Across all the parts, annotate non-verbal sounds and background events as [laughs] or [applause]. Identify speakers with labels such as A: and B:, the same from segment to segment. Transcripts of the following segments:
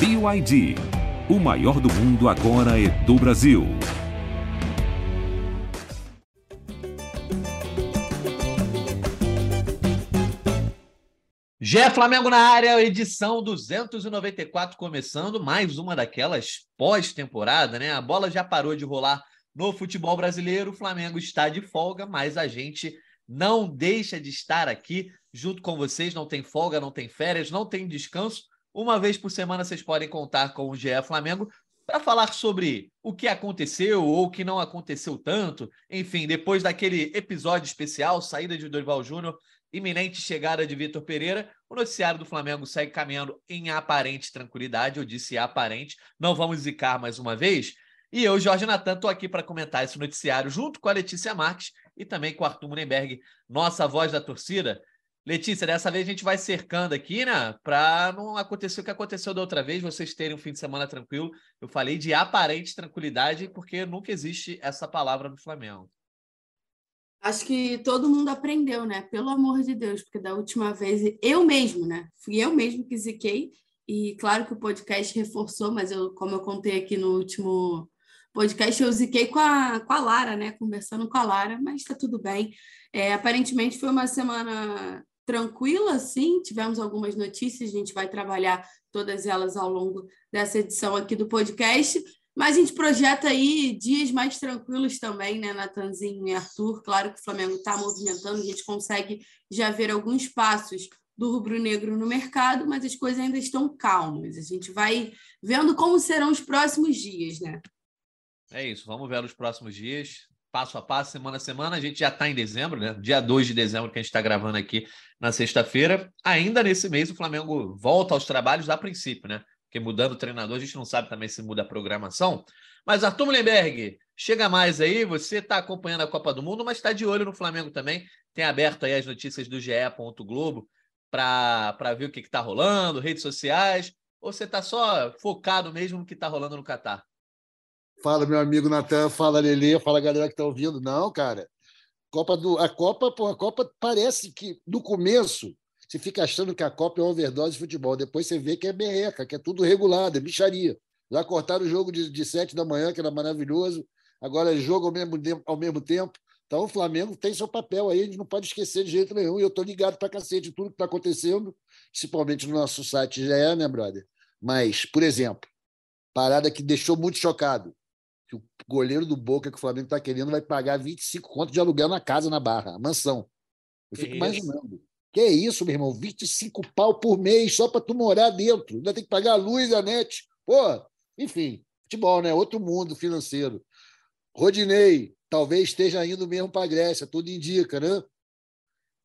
A: BYD. O maior do mundo agora é do Brasil.
B: Gé Flamengo na área, edição 294 começando, mais uma daquelas pós-temporada, né? A bola já parou de rolar no futebol brasileiro, o Flamengo está de folga, mas a gente não deixa de estar aqui junto com vocês, não tem folga, não tem férias, não tem descanso. Uma vez por semana vocês podem contar com o GE Flamengo para falar sobre o que aconteceu ou o que não aconteceu tanto. Enfim, depois daquele episódio especial, saída de Dorival Júnior, iminente chegada de Vitor Pereira, o noticiário do Flamengo segue caminhando em aparente tranquilidade. Eu disse aparente, não vamos zicar mais uma vez. E eu, Jorge Natan, estou aqui para comentar esse noticiário junto com a Letícia Marques e também com o Arthur Mullenberg, nossa voz da torcida. Letícia, dessa vez a gente vai cercando aqui, né? Para não acontecer o que aconteceu da outra vez, vocês terem um fim de semana tranquilo. Eu falei de aparente tranquilidade, porque nunca existe essa palavra no Flamengo.
C: Acho que todo mundo aprendeu, né? Pelo amor de Deus, porque da última vez eu mesmo, né? Fui eu mesmo que ziquei. E claro que o podcast reforçou, mas eu, como eu contei aqui no último podcast, eu ziquei com a, com a Lara, né? Conversando com a Lara, mas está tudo bem. É, aparentemente foi uma semana tranquila, sim. Tivemos algumas notícias, a gente vai trabalhar todas elas ao longo dessa edição aqui do podcast. Mas a gente projeta aí dias mais tranquilos também, né, Natanzinho e Arthur? Claro que o Flamengo está movimentando, a gente consegue já ver alguns passos do rubro-negro no mercado, mas as coisas ainda estão calmas. A gente vai vendo como serão os próximos dias, né?
B: É isso, vamos ver os próximos dias, passo a passo, semana a semana. A gente já está em dezembro, né? Dia 2 de dezembro que a gente está gravando aqui na sexta-feira. Ainda nesse mês, o Flamengo volta aos trabalhos a princípio, né? porque mudando o treinador, a gente não sabe também se muda a programação. Mas Arthur Mullenberg, chega mais aí, você está acompanhando a Copa do Mundo, mas está de olho no Flamengo também. Tem aberto aí as notícias do GE. Globo para ver o que está rolando, redes sociais, ou você está só focado mesmo no que está rolando no Catar?
D: Fala, meu amigo Natan, fala Lele, fala galera que está ouvindo. Não, cara. Copa do, a Copa, pô, a Copa parece que no começo você fica achando que a Copa é uma overdose de futebol. Depois você vê que é berreca, que é tudo regulado, é bicharia. Já cortaram o jogo de, de sete da manhã, que era maravilhoso. Agora é jogo ao mesmo, ao mesmo tempo. Então o Flamengo tem seu papel aí, a gente não pode esquecer de jeito nenhum. E eu estou ligado para cacete tudo que está acontecendo, principalmente no nosso site já é, né, brother? Mas, por exemplo, parada que deixou muito chocado. Que o goleiro do Boca que o Flamengo está querendo vai pagar 25 contos de aluguel na casa, na Barra, a mansão. Eu fico imaginando. Que é isso, meu irmão? 25 pau por mês só para tu morar dentro. Ainda tem que pagar a luz, a net. Pô, enfim, futebol, né? Outro mundo financeiro. Rodinei, talvez esteja indo mesmo para a Grécia, tudo indica, né?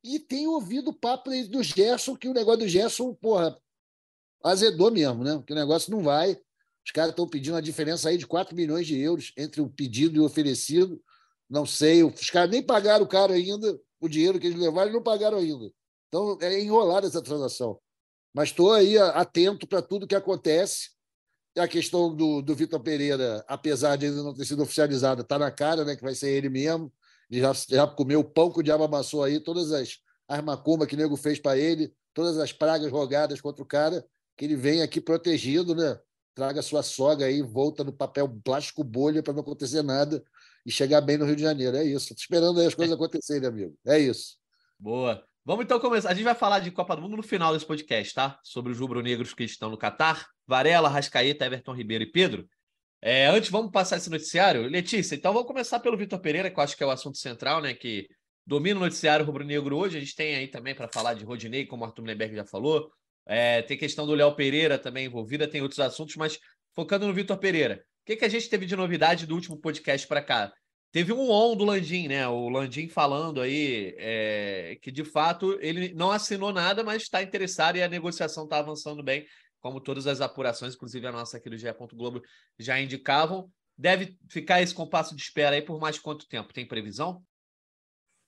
D: E tem ouvido o papo do Gerson, que o negócio do Gerson, porra, azedou mesmo, né? Que o negócio não vai. Os caras estão pedindo uma diferença aí de 4 milhões de euros entre o pedido e o oferecido. Não sei, os caras nem pagaram o cara ainda, o dinheiro que eles levaram, não pagaram ainda. Então, é enrolada essa transação. Mas estou aí atento para tudo que acontece. A questão do, do Vitor Pereira, apesar de ainda não ter sido oficializada, está na cara né, que vai ser ele mesmo. Ele já, já comeu o pão que o diabo amassou aí, todas as, as macumbas que o nego fez para ele, todas as pragas rogadas contra o cara, que ele vem aqui protegido, né? Traga sua sogra aí, volta no papel plástico bolha para não acontecer nada e chegar bem no Rio de Janeiro. É isso. Estou esperando aí as coisas [laughs] acontecerem, amigo. É isso.
B: Boa. Vamos então começar. A gente vai falar de Copa do Mundo no final desse podcast, tá? Sobre os rubro-negros que estão no Catar. Varela, Rascaeta, Everton Ribeiro e Pedro. É, antes, vamos passar esse noticiário. Letícia, então vamos começar pelo Vitor Pereira, que eu acho que é o assunto central, né? Que domina o noticiário rubro-negro hoje. A gente tem aí também para falar de Rodinei, como o Arthur Mullenberg já falou. É, tem questão do Léo Pereira também envolvida, tem outros assuntos, mas focando no Vitor Pereira. O que, que a gente teve de novidade do último podcast para cá? Teve um on do Landim, né? O Landim falando aí é, que, de fato, ele não assinou nada, mas está interessado e a negociação está avançando bem, como todas as apurações, inclusive a nossa aqui do GE. Globo, já indicavam. Deve ficar esse compasso de espera aí por mais quanto tempo? Tem previsão?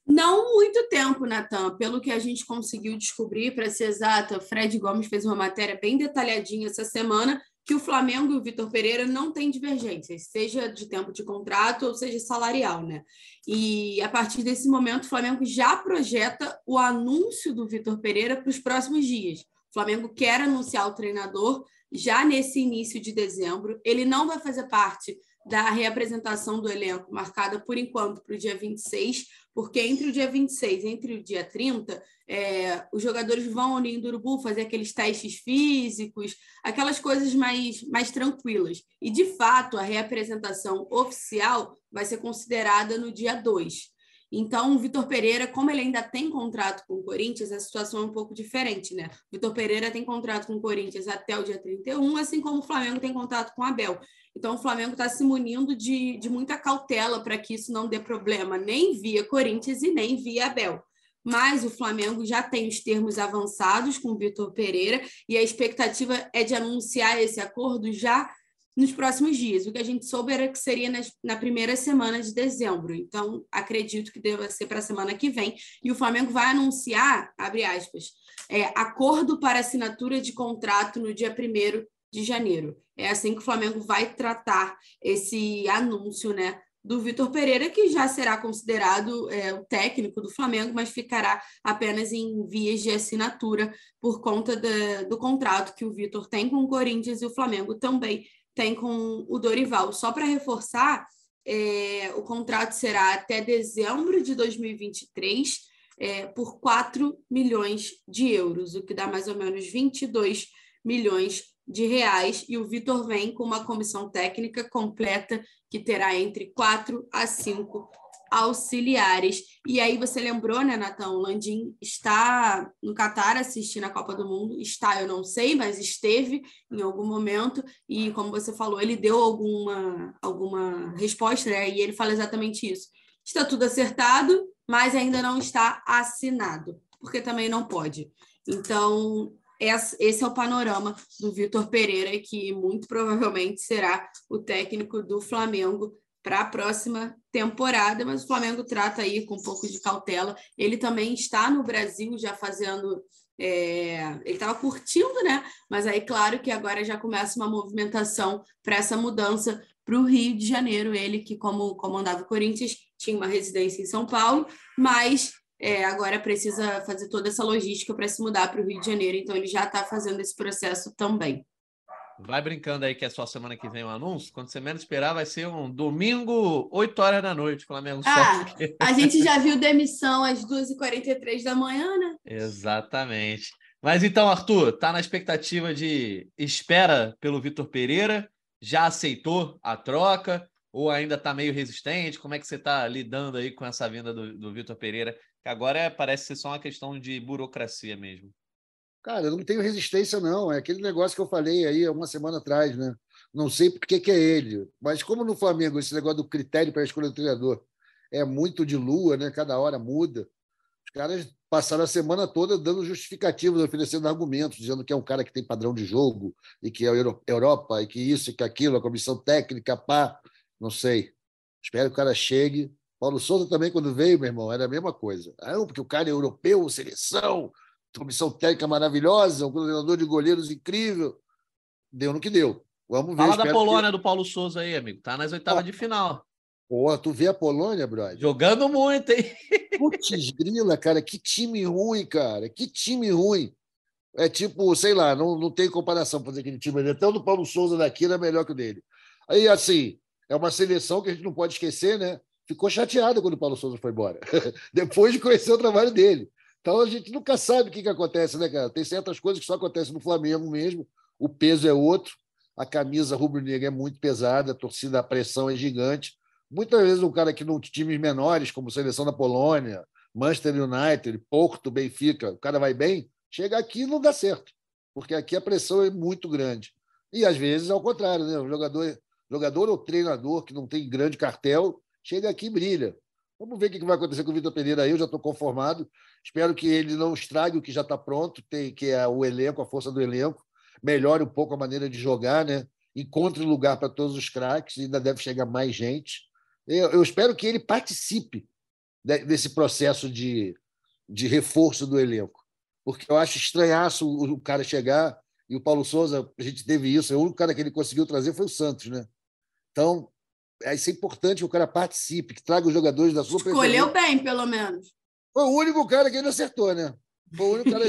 C: Não muito tempo, Natan. Pelo que a gente conseguiu descobrir, para ser exata, Fred Gomes fez uma matéria bem detalhadinha essa semana que o Flamengo e o Vitor Pereira não têm divergências, seja de tempo de contrato ou seja salarial, né? E a partir desse momento, o Flamengo já projeta o anúncio do Vitor Pereira para os próximos dias. O Flamengo quer anunciar o treinador já nesse início de dezembro. Ele não vai fazer parte da reapresentação do elenco, marcada por enquanto para o dia 26, porque entre o dia 26 e entre o dia 30, é, os jogadores vão ao Ninho do Urubu fazer aqueles testes físicos, aquelas coisas mais, mais tranquilas. E, de fato, a reapresentação oficial vai ser considerada no dia 2. Então, o Vitor Pereira, como ele ainda tem contrato com o Corinthians, a situação é um pouco diferente, né? O Vitor Pereira tem contrato com o Corinthians até o dia 31, assim como o Flamengo tem contrato com o Abel. Então, o Flamengo está se munindo de, de muita cautela para que isso não dê problema, nem via Corinthians e nem via Abel. Mas o Flamengo já tem os termos avançados com o Vitor Pereira e a expectativa é de anunciar esse acordo já nos próximos dias. O que a gente soube era que seria nas, na primeira semana de dezembro. Então, acredito que deva ser para a semana que vem. E o Flamengo vai anunciar, abre aspas, é, acordo para assinatura de contrato no dia 1 de janeiro. É assim que o Flamengo vai tratar esse anúncio, né? Do Vitor Pereira, que já será considerado é, o técnico do Flamengo, mas ficará apenas em vias de assinatura por conta de, do contrato que o Vitor tem com o Corinthians e o Flamengo também tem com o Dorival. Só para reforçar, é, o contrato será até dezembro de 2023 é, por 4 milhões de euros, o que dá mais ou menos 22 milhões de reais e o Vitor vem com uma comissão técnica completa que terá entre quatro a cinco auxiliares. E aí você lembrou, né, Natão? O Landim está no Catar assistindo a Copa do Mundo. Está, eu não sei, mas esteve em algum momento. E como você falou, ele deu alguma, alguma resposta, né? E ele fala exatamente isso. Está tudo acertado, mas ainda não está assinado, porque também não pode. Então, esse é o panorama do Vitor Pereira, que muito provavelmente será o técnico do Flamengo para a próxima temporada, mas o Flamengo trata aí com um pouco de cautela. Ele também está no Brasil já fazendo. É... ele estava curtindo, né? Mas aí, claro que agora já começa uma movimentação para essa mudança para o Rio de Janeiro. Ele, que, como comandava o Corinthians, tinha uma residência em São Paulo, mas é, agora precisa fazer toda essa logística para se mudar para o Rio de Janeiro, então ele já está fazendo esse processo também.
B: Vai brincando aí que é só semana que vem o um anúncio. Quando você menos esperar, vai ser um domingo, 8 horas da noite, Flamengo
C: ah, A gente já viu demissão às 2h43 da manhã, né?
B: Exatamente. Mas então, Arthur, tá na expectativa de espera pelo Vitor Pereira? Já aceitou a troca? Ou ainda está meio resistente? Como é que você está lidando aí com essa vinda do, do Vitor Pereira? Que agora é, parece ser só uma questão de burocracia mesmo.
D: Cara, eu não tenho resistência, não. É aquele negócio que eu falei aí uma semana atrás, né? Não sei por que, é ele. Mas como no Flamengo esse negócio do critério para a escolha do treinador é muito de lua, né? Cada hora muda. Os caras passaram a semana toda dando justificativos, oferecendo argumentos, dizendo que é um cara que tem padrão de jogo e que é Europa e que isso e que aquilo, a comissão técnica, pá, não sei. Espero que o cara chegue. Paulo Souza também, quando veio, meu irmão, era a mesma coisa. Ah, porque o cara é europeu, seleção, comissão técnica maravilhosa, um coordenador de goleiros incrível. Deu no que deu. Vamos ver.
B: Fala da Polônia que... do Paulo Souza aí, amigo. Tá nas oitavas de final.
D: Pô, tu vê a Polônia, brother?
B: Jogando muito, hein? [laughs]
D: Putz, grila, cara, que time ruim, cara. Que time ruim. É tipo, sei lá, não, não tem comparação fazer aquele time. Até o do Paulo Souza daqui era melhor que o dele. Aí, assim, é uma seleção que a gente não pode esquecer, né? Ficou chateada quando o Paulo Souza foi embora. [laughs] Depois de conhecer o trabalho dele. Então a gente nunca sabe o que, que acontece, né, cara? Tem certas coisas que só acontecem no Flamengo mesmo, o peso é outro, a camisa rubro-negra é muito pesada, a torcida, a pressão é gigante. Muitas vezes um cara que não times menores, como seleção da Polônia, Manchester United, Porto, Benfica, o cara vai bem, chega aqui e não dá certo, porque aqui a pressão é muito grande. E às vezes ao contrário, né? O jogador, jogador ou treinador que não tem grande cartel, chega aqui e brilha. Vamos ver o que vai acontecer com o Vitor Pereira aí, eu já estou conformado. Espero que ele não estrague o que já está pronto, tem, que é o elenco, a força do elenco. Melhore um pouco a maneira de jogar, né? Encontre lugar para todos os craques, ainda deve chegar mais gente. Eu, eu espero que ele participe desse processo de, de reforço do elenco. Porque eu acho estranhaço o, o cara chegar, e o Paulo Souza, a gente teve isso, o único cara que ele conseguiu trazer foi o Santos, né? Então, é, isso é importante que o cara participe, que traga os jogadores da sua
C: Escolheu bem, pelo menos.
D: Foi o único cara que ele acertou, né? Foi o único cara.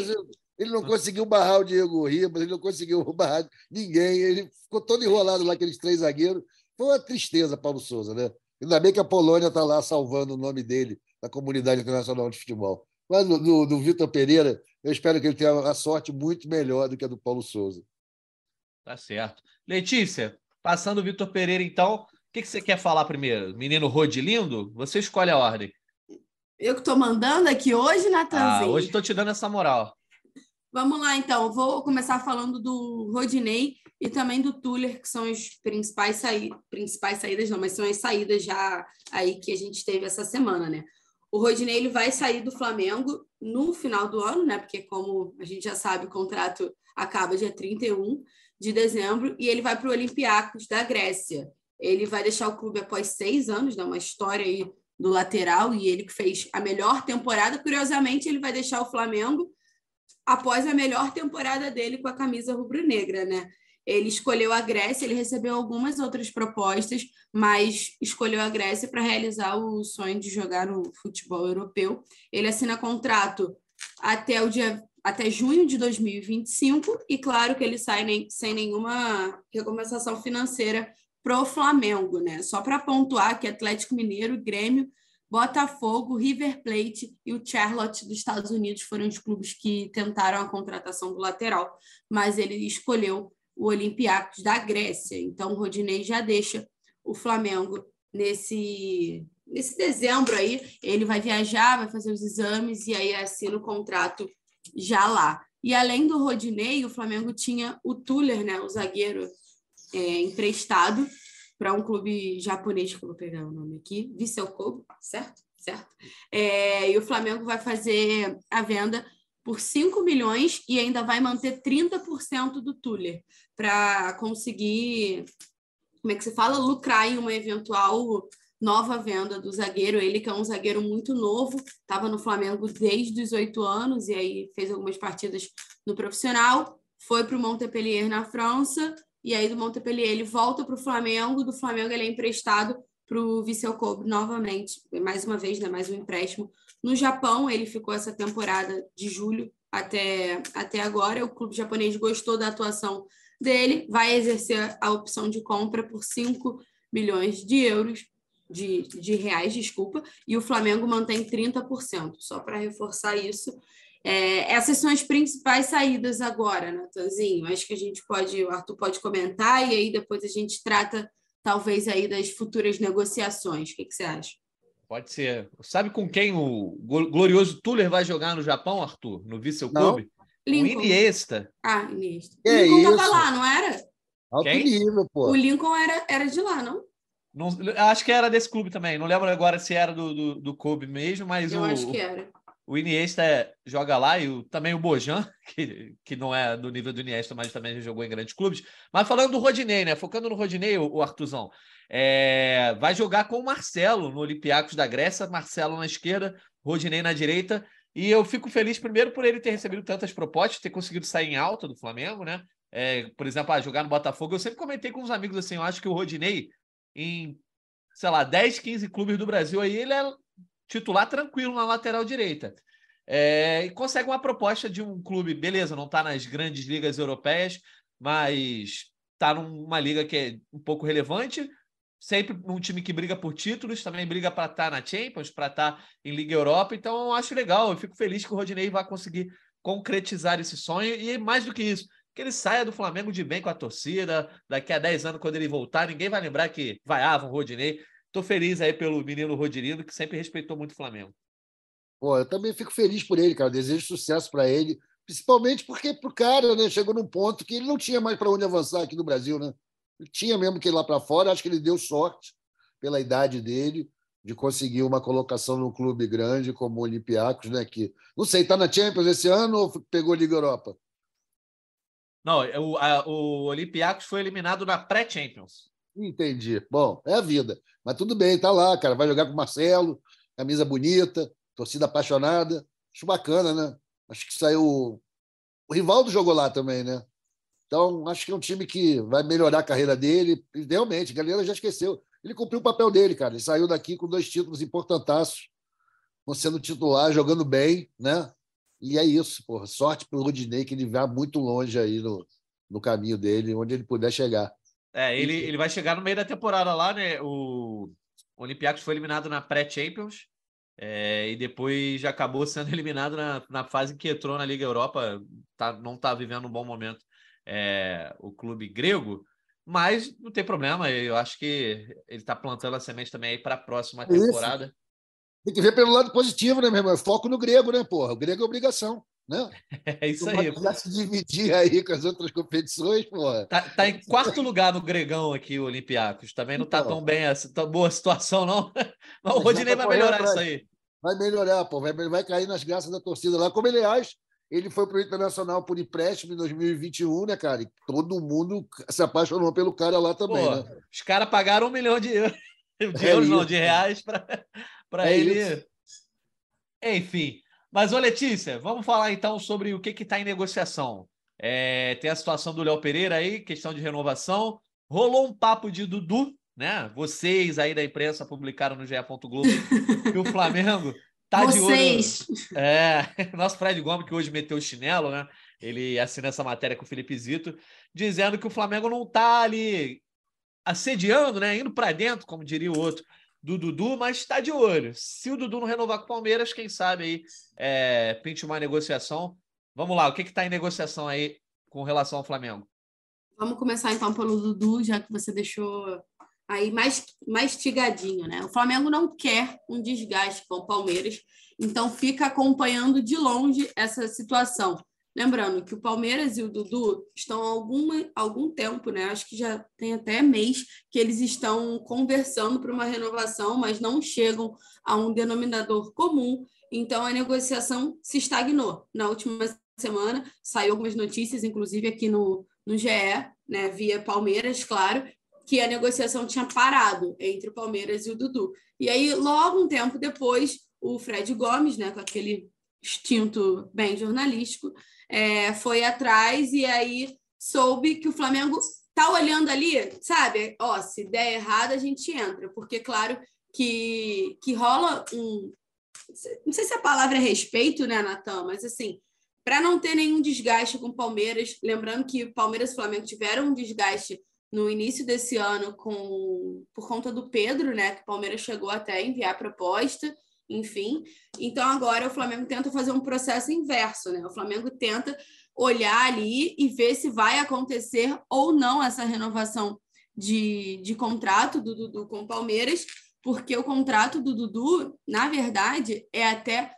D: Ele não conseguiu barrar o Diego Ribas, ele não conseguiu [laughs] barrar ninguém. Ele ficou todo enrolado lá, aqueles três zagueiros. Foi uma tristeza, Paulo Souza, né? Ainda bem que a Polônia está lá salvando o nome dele na comunidade internacional de futebol. Mas do, do, do Vitor Pereira, eu espero que ele tenha uma sorte muito melhor do que a do Paulo Souza.
B: Tá certo. Letícia, passando o Vitor Pereira, então, que, que você quer falar primeiro? Menino Rodilindo? Você escolhe a ordem.
C: Eu que estou mandando aqui hoje, Natanzinho.
B: Ah, hoje estou te dando essa moral.
C: Vamos lá, então. Vou começar falando do Rodinei e também do Tuller, que são as principais, saí principais saídas, não, mas são as saídas já aí que a gente teve essa semana, né? O Rodinei ele vai sair do Flamengo no final do ano, né? Porque, como a gente já sabe, o contrato acaba dia 31 de dezembro e ele vai para o Olympiacos da Grécia. Ele vai deixar o clube após seis anos, né? Uma história aí do lateral e ele que fez a melhor temporada. Curiosamente, ele vai deixar o Flamengo após a melhor temporada dele com a camisa rubro-negra, né? Ele escolheu a Grécia, ele recebeu algumas outras propostas, mas escolheu a Grécia para realizar o sonho de jogar no futebol europeu. Ele assina contrato até o dia até junho de 2025 e claro que ele sai nem, sem nenhuma recompensação financeira pro Flamengo, né? Só para pontuar que Atlético Mineiro, Grêmio Botafogo, River Plate e o Charlotte dos Estados Unidos foram os clubes que tentaram a contratação do lateral, mas ele escolheu o Olympiacos da Grécia. Então, o Rodinei já deixa o Flamengo nesse, nesse dezembro aí. Ele vai viajar, vai fazer os exames e aí assina o contrato já lá. E além do Rodinei, o Flamengo tinha o Tuller, né, o zagueiro é, emprestado, para um clube japonês, que eu vou pegar o nome aqui, Vissel Kobe, certo? Certo? É, e o Flamengo vai fazer a venda por 5 milhões e ainda vai manter 30% do Tuller para conseguir, como é que se fala, lucrar em uma eventual nova venda do zagueiro. Ele que é um zagueiro muito novo, estava no Flamengo desde os oito anos e aí fez algumas partidas no profissional, foi para o Montpellier na França e aí do Montpellier ele volta para o Flamengo, do Flamengo ele é emprestado para o Vissel Kobe novamente, mais uma vez, né, mais um empréstimo. No Japão, ele ficou essa temporada de julho até, até agora. O clube japonês gostou da atuação dele, vai exercer a opção de compra por 5 milhões de euros, de, de reais, desculpa, e o Flamengo mantém 30%. Só para reforçar isso, é, essas são as principais saídas agora, Natanzinho. Acho que a gente pode, o Arthur pode comentar e aí depois a gente trata, talvez, aí das futuras negociações. O que, que você acha?
B: Pode ser. Sabe com quem o glorioso Tuller vai jogar no Japão, Arthur? No Vissel Clube?
C: Lincoln.
B: O Iniesta.
C: Ah, Iniesta.
D: É
C: Lincoln
D: isso.
C: tava lá, não era?
D: Alto
B: Quem?
D: nível, pô.
C: O Lincoln era, era de lá, não?
B: Não, acho que era desse clube também. Não lembro agora se era do, do, do Kobe mesmo, mas
C: Eu
B: o,
C: acho que era.
B: O Iniesta joga lá e o- também o Bojan, [laughs] que, que não é do nível do Iniesta, mas também já jogou em grandes clubes. Mas falando do Rodinei, né? Focando no Rodinei, o, o Artuzão, é, vai jogar com o Marcelo no Olympiacos da Grécia, Marcelo na esquerda, Rodinei na direita. E eu fico feliz, primeiro, por ele ter recebido tantas propostas, ter conseguido sair em alta do Flamengo, né? É, por exemplo, ah, jogar no Botafogo. Eu sempre comentei com os amigos assim, eu acho que o Rodinei, em, sei lá, 10, 15 clubes do Brasil aí, ele é titular tranquilo na lateral direita. É, e consegue uma proposta de um clube, beleza, não está nas grandes ligas europeias, mas está numa liga que é um pouco relevante, sempre um time que briga por títulos, também briga para estar na Champions, para estar em Liga Europa, então eu acho legal, eu fico feliz que o Rodinei vai conseguir concretizar esse sonho, e mais do que isso, que ele saia do Flamengo de bem com a torcida, daqui a 10 anos, quando ele voltar, ninguém vai lembrar que vaiavam o Rodinei, Tô feliz aí pelo menino Rodirindo, que sempre respeitou muito o Flamengo.
D: Pô, eu também fico feliz por ele, cara. Desejo sucesso para ele, principalmente porque pro cara, né, chegou num ponto que ele não tinha mais para onde avançar aqui no Brasil, né? Ele tinha mesmo que ir lá para fora. Acho que ele deu sorte pela idade dele de conseguir uma colocação num clube grande como o Olympiacos, né? Que não sei, tá na Champions esse ano ou pegou Liga Europa?
B: Não, o, a, o Olympiacos foi eliminado na pré-Champions.
D: Entendi. Bom, é a vida. Mas tudo bem, tá lá, cara. Vai jogar com o Marcelo, camisa bonita, torcida apaixonada. Acho bacana, né? Acho que saiu. O Rivaldo jogou lá também, né? Então, acho que é um time que vai melhorar a carreira dele. E, realmente, a galera já esqueceu. Ele cumpriu o papel dele, cara. Ele saiu daqui com dois títulos importantaços, sendo titular, jogando bem, né? E é isso, porra. Sorte para o Rudinei, que ele vá muito longe aí no, no caminho dele, onde ele puder chegar.
B: É, ele, ele vai chegar no meio da temporada lá, né? O, o Olympiacos foi eliminado na pré-Champions é, e depois já acabou [laughs] sendo eliminado na, na fase que entrou na Liga Europa. Tá, não está vivendo um bom momento é, o clube grego, mas não tem problema. Eu acho que ele está plantando a semente também aí para a próxima temporada. Isso.
D: Tem que ver pelo lado positivo, né, meu irmão? Foco no grego, né, porra? O grego é obrigação. Né? [laughs]
B: É isso aí.
D: Já se dividir aí com as outras competições, porra.
B: Tá, tá em quarto lugar no Gregão aqui, o Olympiacos. Também não tá então, tão bem, tão boa a situação, não. [laughs] Mas o Rodinei vai melhorar isso aí.
D: Vai melhorar, pô. Vai, vai cair nas graças da torcida lá. Como, aliás, ele foi para o Internacional por empréstimo em 2021, né, cara? E todo mundo se apaixonou pelo cara lá também, pô, né?
B: Os caras pagaram um milhão de euros, [laughs] de, é euros, não, de reais para é ele. Isso. Enfim. Mas, ô Letícia, vamos falar então sobre o que está em negociação. É, tem a situação do Léo Pereira aí, questão de renovação. Rolou um papo de Dudu, né? Vocês aí da imprensa publicaram no GE. Globo [laughs] que o Flamengo tá Vocês. de olho. É, [laughs] nosso Fred Gomes, que hoje meteu o chinelo, né? Ele assina essa matéria com o Felipe Zito, dizendo que o Flamengo não tá ali assediando, né? Indo para dentro, como diria o outro, do Dudu, mas está de olho. Se o Dudu não renovar com o Palmeiras, quem sabe aí é, pinte uma negociação. Vamos lá, o que está em negociação aí com relação ao Flamengo?
C: Vamos começar então pelo Dudu, já que você deixou aí mais mastigadinho, né? O Flamengo não quer um desgaste com o Palmeiras, então fica acompanhando de longe essa situação. Lembrando que o Palmeiras e o Dudu estão há alguma, algum tempo, né? Acho que já tem até mês que eles estão conversando para uma renovação, mas não chegam a um denominador comum. Então a negociação se estagnou. Na última semana saiu algumas notícias, inclusive aqui no, no GE, né? Via Palmeiras, claro, que a negociação tinha parado entre o Palmeiras e o Dudu. E aí, logo um tempo depois, o Fred Gomes, né, com aquele instinto bem jornalístico, é, foi atrás e aí soube que o Flamengo tá olhando ali, sabe? Ó, se der errado, a gente entra, porque claro que, que rola um. Não sei se a palavra é respeito, né, Natan? Mas assim, para não ter nenhum desgaste com o Palmeiras, lembrando que Palmeiras e Flamengo tiveram um desgaste no início desse ano com por conta do Pedro, né? Que o Palmeiras chegou até a enviar proposta enfim. Então agora o Flamengo tenta fazer um processo inverso, né? O Flamengo tenta olhar ali e ver se vai acontecer ou não essa renovação de, de contrato do Dudu com o Palmeiras, porque o contrato do Dudu, na verdade, é até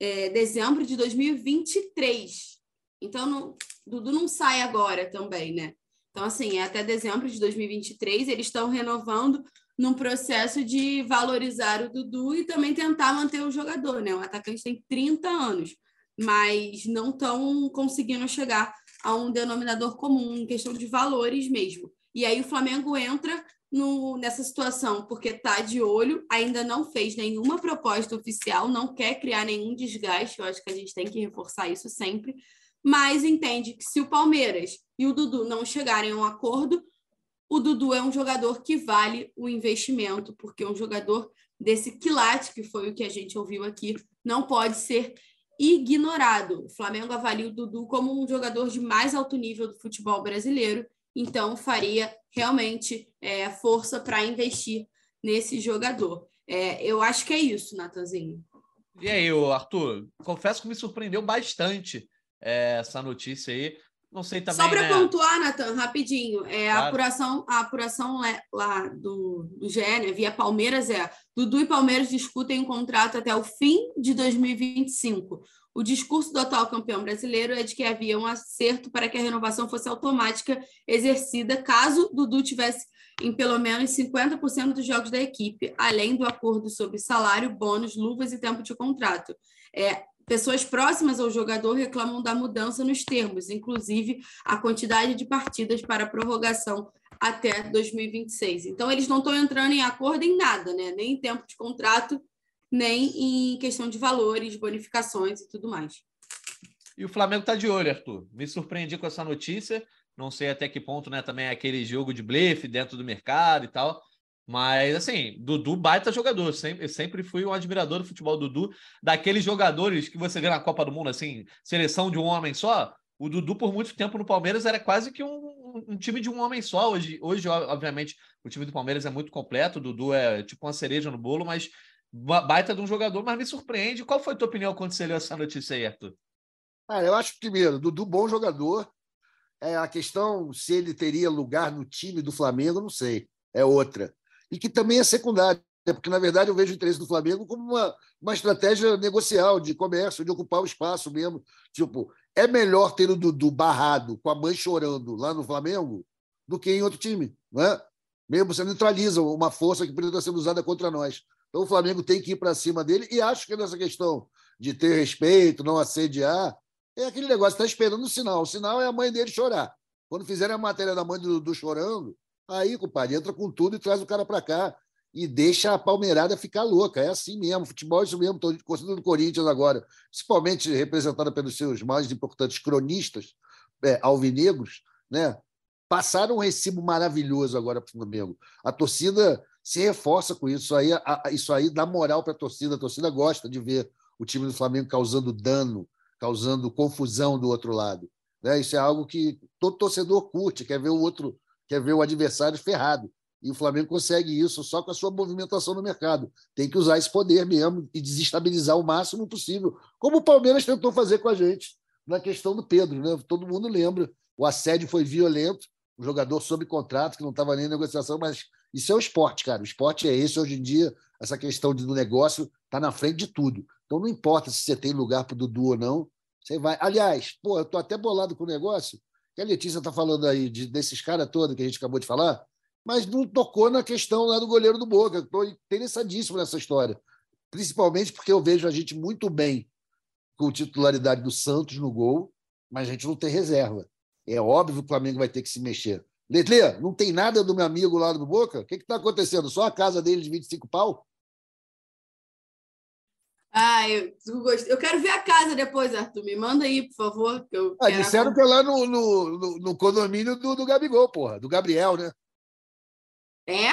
C: é, dezembro de 2023. Então, não, Dudu não sai agora também, né? Então, assim, é até dezembro de 2023, eles estão renovando num processo de valorizar o Dudu e também tentar manter o jogador, né? O atacante tem 30 anos, mas não estão conseguindo chegar a um denominador comum em questão de valores mesmo. E aí o Flamengo entra no, nessa situação porque está de olho, ainda não fez nenhuma proposta oficial, não quer criar nenhum desgaste, eu acho que a gente tem que reforçar isso sempre, mas entende que se o Palmeiras e o Dudu não chegarem a um acordo, o Dudu é um jogador que vale o investimento, porque um jogador desse quilate, que foi o que a gente ouviu aqui, não pode ser ignorado. O Flamengo avalia o Dudu como um jogador de mais alto nível do futebol brasileiro, então faria realmente é, força para investir nesse jogador. É, eu acho que é isso, Natanzinho.
B: E aí, Arthur? Confesso que me surpreendeu bastante é, essa notícia aí. Não sei também.
C: Só para né? pontuar, Nathan, rapidinho, é, claro. a apuração, a apuração lá do, do GE, né, via Palmeiras, é Dudu e Palmeiras discutem um contrato até o fim de 2025. O discurso do atual campeão brasileiro é de que havia um acerto para que a renovação fosse automática exercida caso Dudu tivesse em pelo menos 50% dos jogos da equipe, além do acordo sobre salário, bônus, luvas e tempo de contrato. É, Pessoas próximas ao jogador reclamam da mudança nos termos, inclusive a quantidade de partidas para prorrogação até 2026. Então, eles não estão entrando em acordo em nada, né? nem em tempo de contrato, nem em questão de valores, bonificações e tudo mais.
B: E o Flamengo está de olho, Arthur. Me surpreendi com essa notícia. Não sei até que ponto né, também é aquele jogo de blefe dentro do mercado e tal. Mas, assim, Dudu, baita jogador. Sempre, sempre fui um admirador do futebol Dudu. Daqueles jogadores que você vê na Copa do Mundo, assim, seleção de um homem só. O Dudu, por muito tempo no Palmeiras, era quase que um, um time de um homem só. Hoje, hoje, obviamente, o time do Palmeiras é muito completo. O Dudu é tipo uma cereja no bolo, mas baita de um jogador. Mas me surpreende. Qual foi a tua opinião quando você leu essa notícia aí, Arthur?
D: Ah, eu acho, primeiro, Dudu, bom jogador. É, a questão se ele teria lugar no time do Flamengo, não sei. É outra e que também é secundária, porque, na verdade, eu vejo o interesse do Flamengo como uma, uma estratégia negocial, de comércio, de ocupar o espaço mesmo. Tipo, é melhor ter o Dudu barrado, com a mãe chorando lá no Flamengo, do que em outro time, não é? Mesmo você neutraliza uma força que poderia estar sendo usada contra nós. Então, o Flamengo tem que ir para cima dele, e acho que nessa questão de ter respeito, não assediar, é aquele negócio, está esperando o sinal. O sinal é a mãe dele chorar. Quando fizerem a matéria da mãe do Dudu chorando, Aí, compadre, entra com tudo e traz o cara para cá e deixa a palmeirada ficar louca. É assim mesmo, futebol é isso mesmo. Estou considerando o Corinthians agora, principalmente representada pelos seus mais importantes cronistas é, alvinegros, né? passaram um recibo maravilhoso agora para o Flamengo. A torcida se reforça com isso. Isso aí, a, isso aí dá moral para a torcida. A torcida gosta de ver o time do Flamengo causando dano, causando confusão do outro lado. Né? Isso é algo que todo torcedor curte, quer ver o outro quer ver o adversário ferrado. E o Flamengo consegue isso só com a sua movimentação no mercado. Tem que usar esse poder mesmo e desestabilizar o máximo possível, como o Palmeiras tentou fazer com a gente na questão do Pedro. Né? Todo mundo lembra. O assédio foi violento, o jogador sob contrato, que não estava nem em negociação, mas isso é o esporte, cara. O esporte é esse hoje em dia. Essa questão do negócio está na frente de tudo. Então não importa se você tem lugar para o Dudu ou não. Você vai. Aliás, pô, eu estou até bolado com o negócio que a Letícia está falando aí de, desses caras todos que a gente acabou de falar, mas não tocou na questão lá do goleiro do Boca. Estou interessadíssimo nessa história. Principalmente porque eu vejo a gente muito bem com titularidade do Santos no gol, mas a gente não tem reserva. É óbvio que o Flamengo vai ter que se mexer. Letlê, não tem nada do meu amigo lá do Boca? O que está acontecendo? Só a casa dele de 25 pau?
C: Ah, eu, eu quero ver a casa depois, Arthur. Me manda aí, por favor. Que eu
D: ah, disseram que é lá no, no, no, no condomínio do, do Gabigol, porra, do Gabriel, né?
C: É?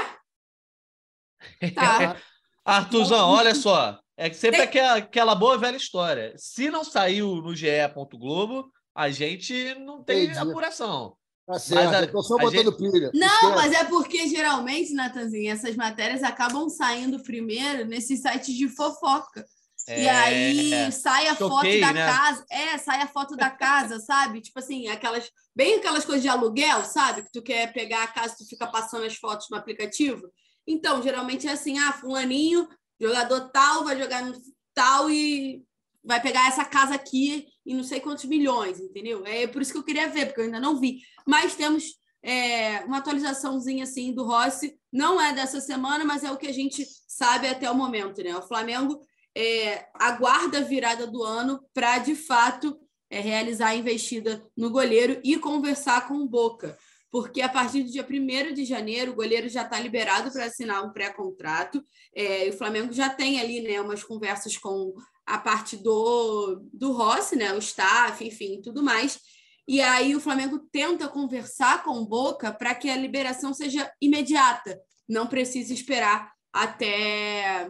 C: [laughs]
B: Tá. Arthurzão, olha só. É que sempre Tem... aquela, aquela boa velha história. Se não saiu no GE. Globo, a gente não tem Entendi. apuração.
D: Tá certo, a, eu só botando gente... pilha.
C: Não, Esquece. mas é porque geralmente, Natanzinho, essas matérias acabam saindo primeiro nesses sites de fofoca. É... E aí sai a Choquei, foto da né? casa. É, sai a foto da casa, [laughs] sabe? Tipo assim, aquelas. Bem aquelas coisas de aluguel, sabe? Que tu quer pegar a casa, tu fica passando as fotos no aplicativo. Então, geralmente é assim: ah, fulaninho, jogador tal, vai jogar no tal e vai pegar essa casa aqui e não sei quantos milhões, entendeu? É por isso que eu queria ver, porque eu ainda não vi. Mas temos é, uma atualizaçãozinha assim do Rossi. Não é dessa semana, mas é o que a gente sabe até o momento, né? O Flamengo é, aguarda a virada do ano para, de fato, é, realizar a investida no goleiro e conversar com o Boca. Porque a partir do dia 1 de janeiro, o goleiro já está liberado para assinar um pré-contrato. É, o Flamengo já tem ali né, umas conversas com a parte do, do Rossi, né, o staff, enfim, tudo mais. E aí o Flamengo tenta conversar com o Boca para que a liberação seja imediata, não precise esperar até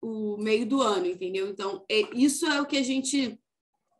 C: o meio do ano, entendeu? Então, é, isso é o que a gente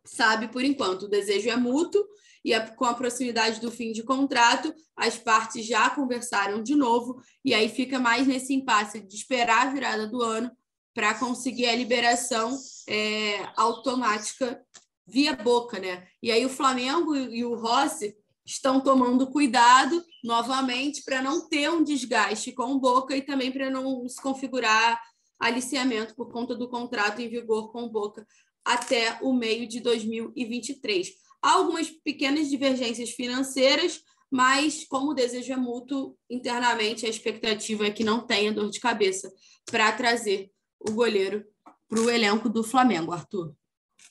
C: sabe por enquanto. O desejo é mútuo e com a proximidade do fim de contrato, as partes já conversaram de novo e aí fica mais nesse impasse de esperar a virada do ano para conseguir a liberação é, automática via boca, né? E aí o Flamengo e o Rossi estão tomando cuidado novamente para não ter um desgaste com o Boca e também para não se configurar aliciamento por conta do contrato em vigor com Boca até o meio de 2023. Há algumas pequenas divergências financeiras, mas como o desejo é mútuo, internamente a expectativa é que não tenha dor de cabeça para trazer o goleiro para o elenco do Flamengo, Arthur.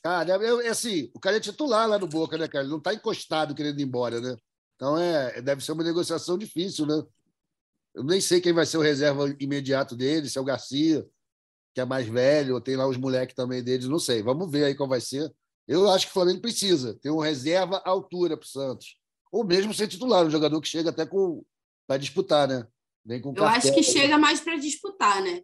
D: Cara, é assim, o cara é titular lá no Boca, né, cara? Ele não está encostado querendo ir embora, né? Então é, deve ser uma negociação difícil, né? Eu nem sei quem vai ser o reserva imediato dele, se é o Garcia, que é mais velho, ou tem lá os moleques também deles, não sei. Vamos ver aí qual vai ser. Eu acho que o Flamengo precisa ter um reserva à altura para o Santos. Ou mesmo ser titular, um jogador que chega até com para disputar, né? Vem com
C: Eu acho
D: cartela.
C: que chega mais para disputar, né?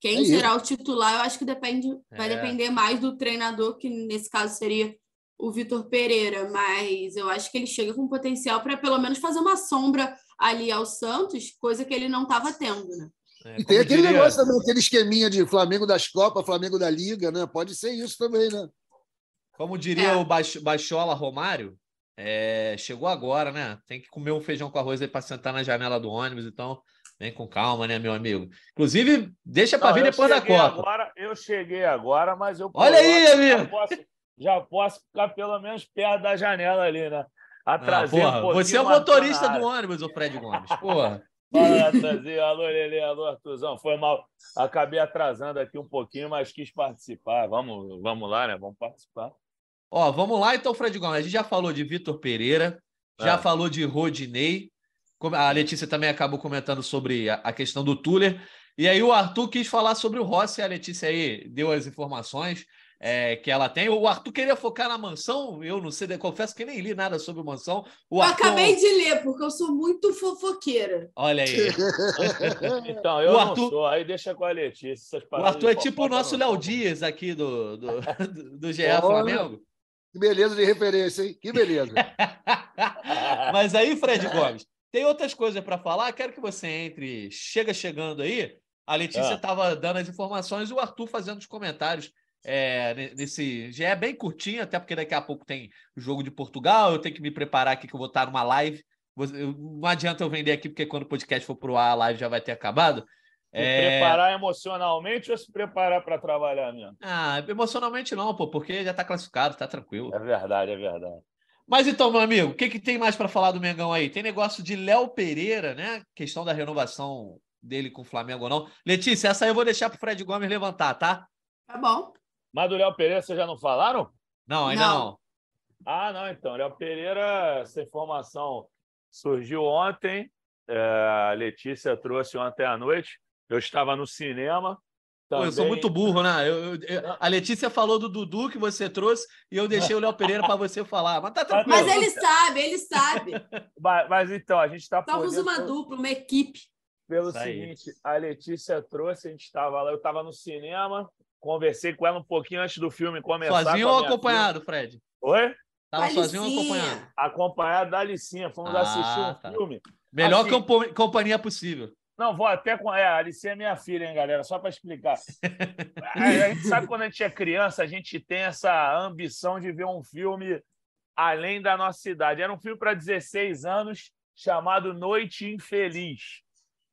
C: Quem
D: É
C: será o titular, eu acho que depende, vai
B: É.
C: depender mais do treinador, que nesse caso seria o Vitor Pereira, mas eu acho que ele chega com potencial para pelo menos fazer uma sombra ali ao Santos, coisa que ele não estava tendo, né?
B: É,
D: E tem aquele
B: diria-
D: negócio também, aquele esqueminha de Flamengo das Copas, Flamengo da Liga, né? Pode ser isso também, né?
B: Como diria
C: É.
B: o Baix- Baixola Romário, é, chegou agora, né? Tem que comer um feijão com arroz aí para sentar na janela do ônibus, então vem com calma, né, meu amigo? Inclusive, deixa para vir depois da Copa.
E: Agora, eu cheguei agora, mas eu
B: Olha aí,
E: já
B: amigo.
E: posso, já posso ficar pelo menos perto da janela ali, né?
B: Ah,
E: Atrasei
B: porra,
E: um
B: você é o motorista do ônibus, o Fred Gomes. Porra.
E: Fala, Natanzinho. Alô, Lele, alô, Artuzão. Foi mal. Acabei atrasando aqui um pouquinho, mas quis participar. Vamos, vamos lá, né? Vamos participar.
B: Ó, vamos lá então, Fred Gomes. A gente já falou de Vitor Pereira, já
E: É.
B: falou de Rodinei. A Letícia também acabou comentando sobre a, a questão do Tuller. E aí o Arthur quis falar sobre o Rossi. A Letícia aí deu as informações é, que ela tem. O Arthur queria focar na mansão. Eu não sei, confesso que nem li nada sobre mansão. O
C: Eu
B: Arthur...
C: acabei de ler, porque eu sou muito fofoqueira.
B: Olha aí. [laughs]
E: Então, eu
B: O
E: não
B: Arthur-
E: sou. Aí deixa com a Letícia. essas
B: O Arthur é tipo o nosso
E: não
B: Léo Dias aqui do, do, [laughs] do, do GE. Flamengo.
D: Que beleza de referência, hein? Que beleza. [laughs]
B: Mas aí, Fred Gomes, tem outras coisas para falar. Quero que você entre. Chega chegando aí. A Letícia
E: Ah.
B: estava dando as informações e o Arthur fazendo os comentários. É, ne- nesse já é bem curtinho, até porque daqui a pouco tem o jogo de Portugal. Eu tenho que me preparar aqui que eu vou estar numa live. Não adianta eu vender aqui, porque quando o podcast for pro ar, a live já vai ter acabado.
E: Se
B: É,
E: preparar emocionalmente ou se preparar para trabalhar mesmo?
B: Ah, emocionalmente não, pô, porque já tá classificado, tá tranquilo.
E: É verdade, é verdade.
B: Mas então, meu amigo, o que, que tem mais para falar do Mengão aí? Tem negócio de Léo Pereira, né? Questão da renovação dele com o Flamengo ou não. Letícia, essa aí eu vou deixar pro Fred Gomes levantar, tá?
C: Tá bom.
E: Mas do Léo Pereira, vocês já não falaram?
B: Não, ainda não.
C: Não.
E: Ah, não, então. Léo Pereira, essa informação surgiu ontem. é, a Letícia trouxe ontem à noite. Eu estava no cinema.
B: Pô, eu sou
E: também-
B: muito burro, né? Eu- eu- eu- a Letícia falou do Dudu que você trouxe e eu deixei o Léo Pereira para você falar. Mas tá tranquilo.
C: Mas ele sabe, ele sabe. [laughs]
E: Mas, mas então, a gente está
C: Somos uma dupla, uma equipe.
E: pelo
B: Isso aí.
E: seguinte: a Letícia trouxe, a gente estava lá, eu estava no cinema, conversei com ela um pouquinho antes do filme começar.
B: Sozinho
E: com
B: ou acompanhado, Fred?
E: filha. Oi?
B: Tava sozinho ou
C: Alicinha.
B: acompanhado?
E: Acompanhado da Alicinha. Fomos
B: Ah,
E: assistir um
B: tá.
E: filme.
B: Melhor
E: Assim-
B: compo- companhia possível.
E: Não, vou até com. É, a Alice é minha filha, hein, galera? Só para explicar. [laughs] a, a gente sabe quando a gente é criança, a gente tem essa ambição de ver um filme além da nossa idade. Era um filme para 16 anos chamado Noite Infeliz.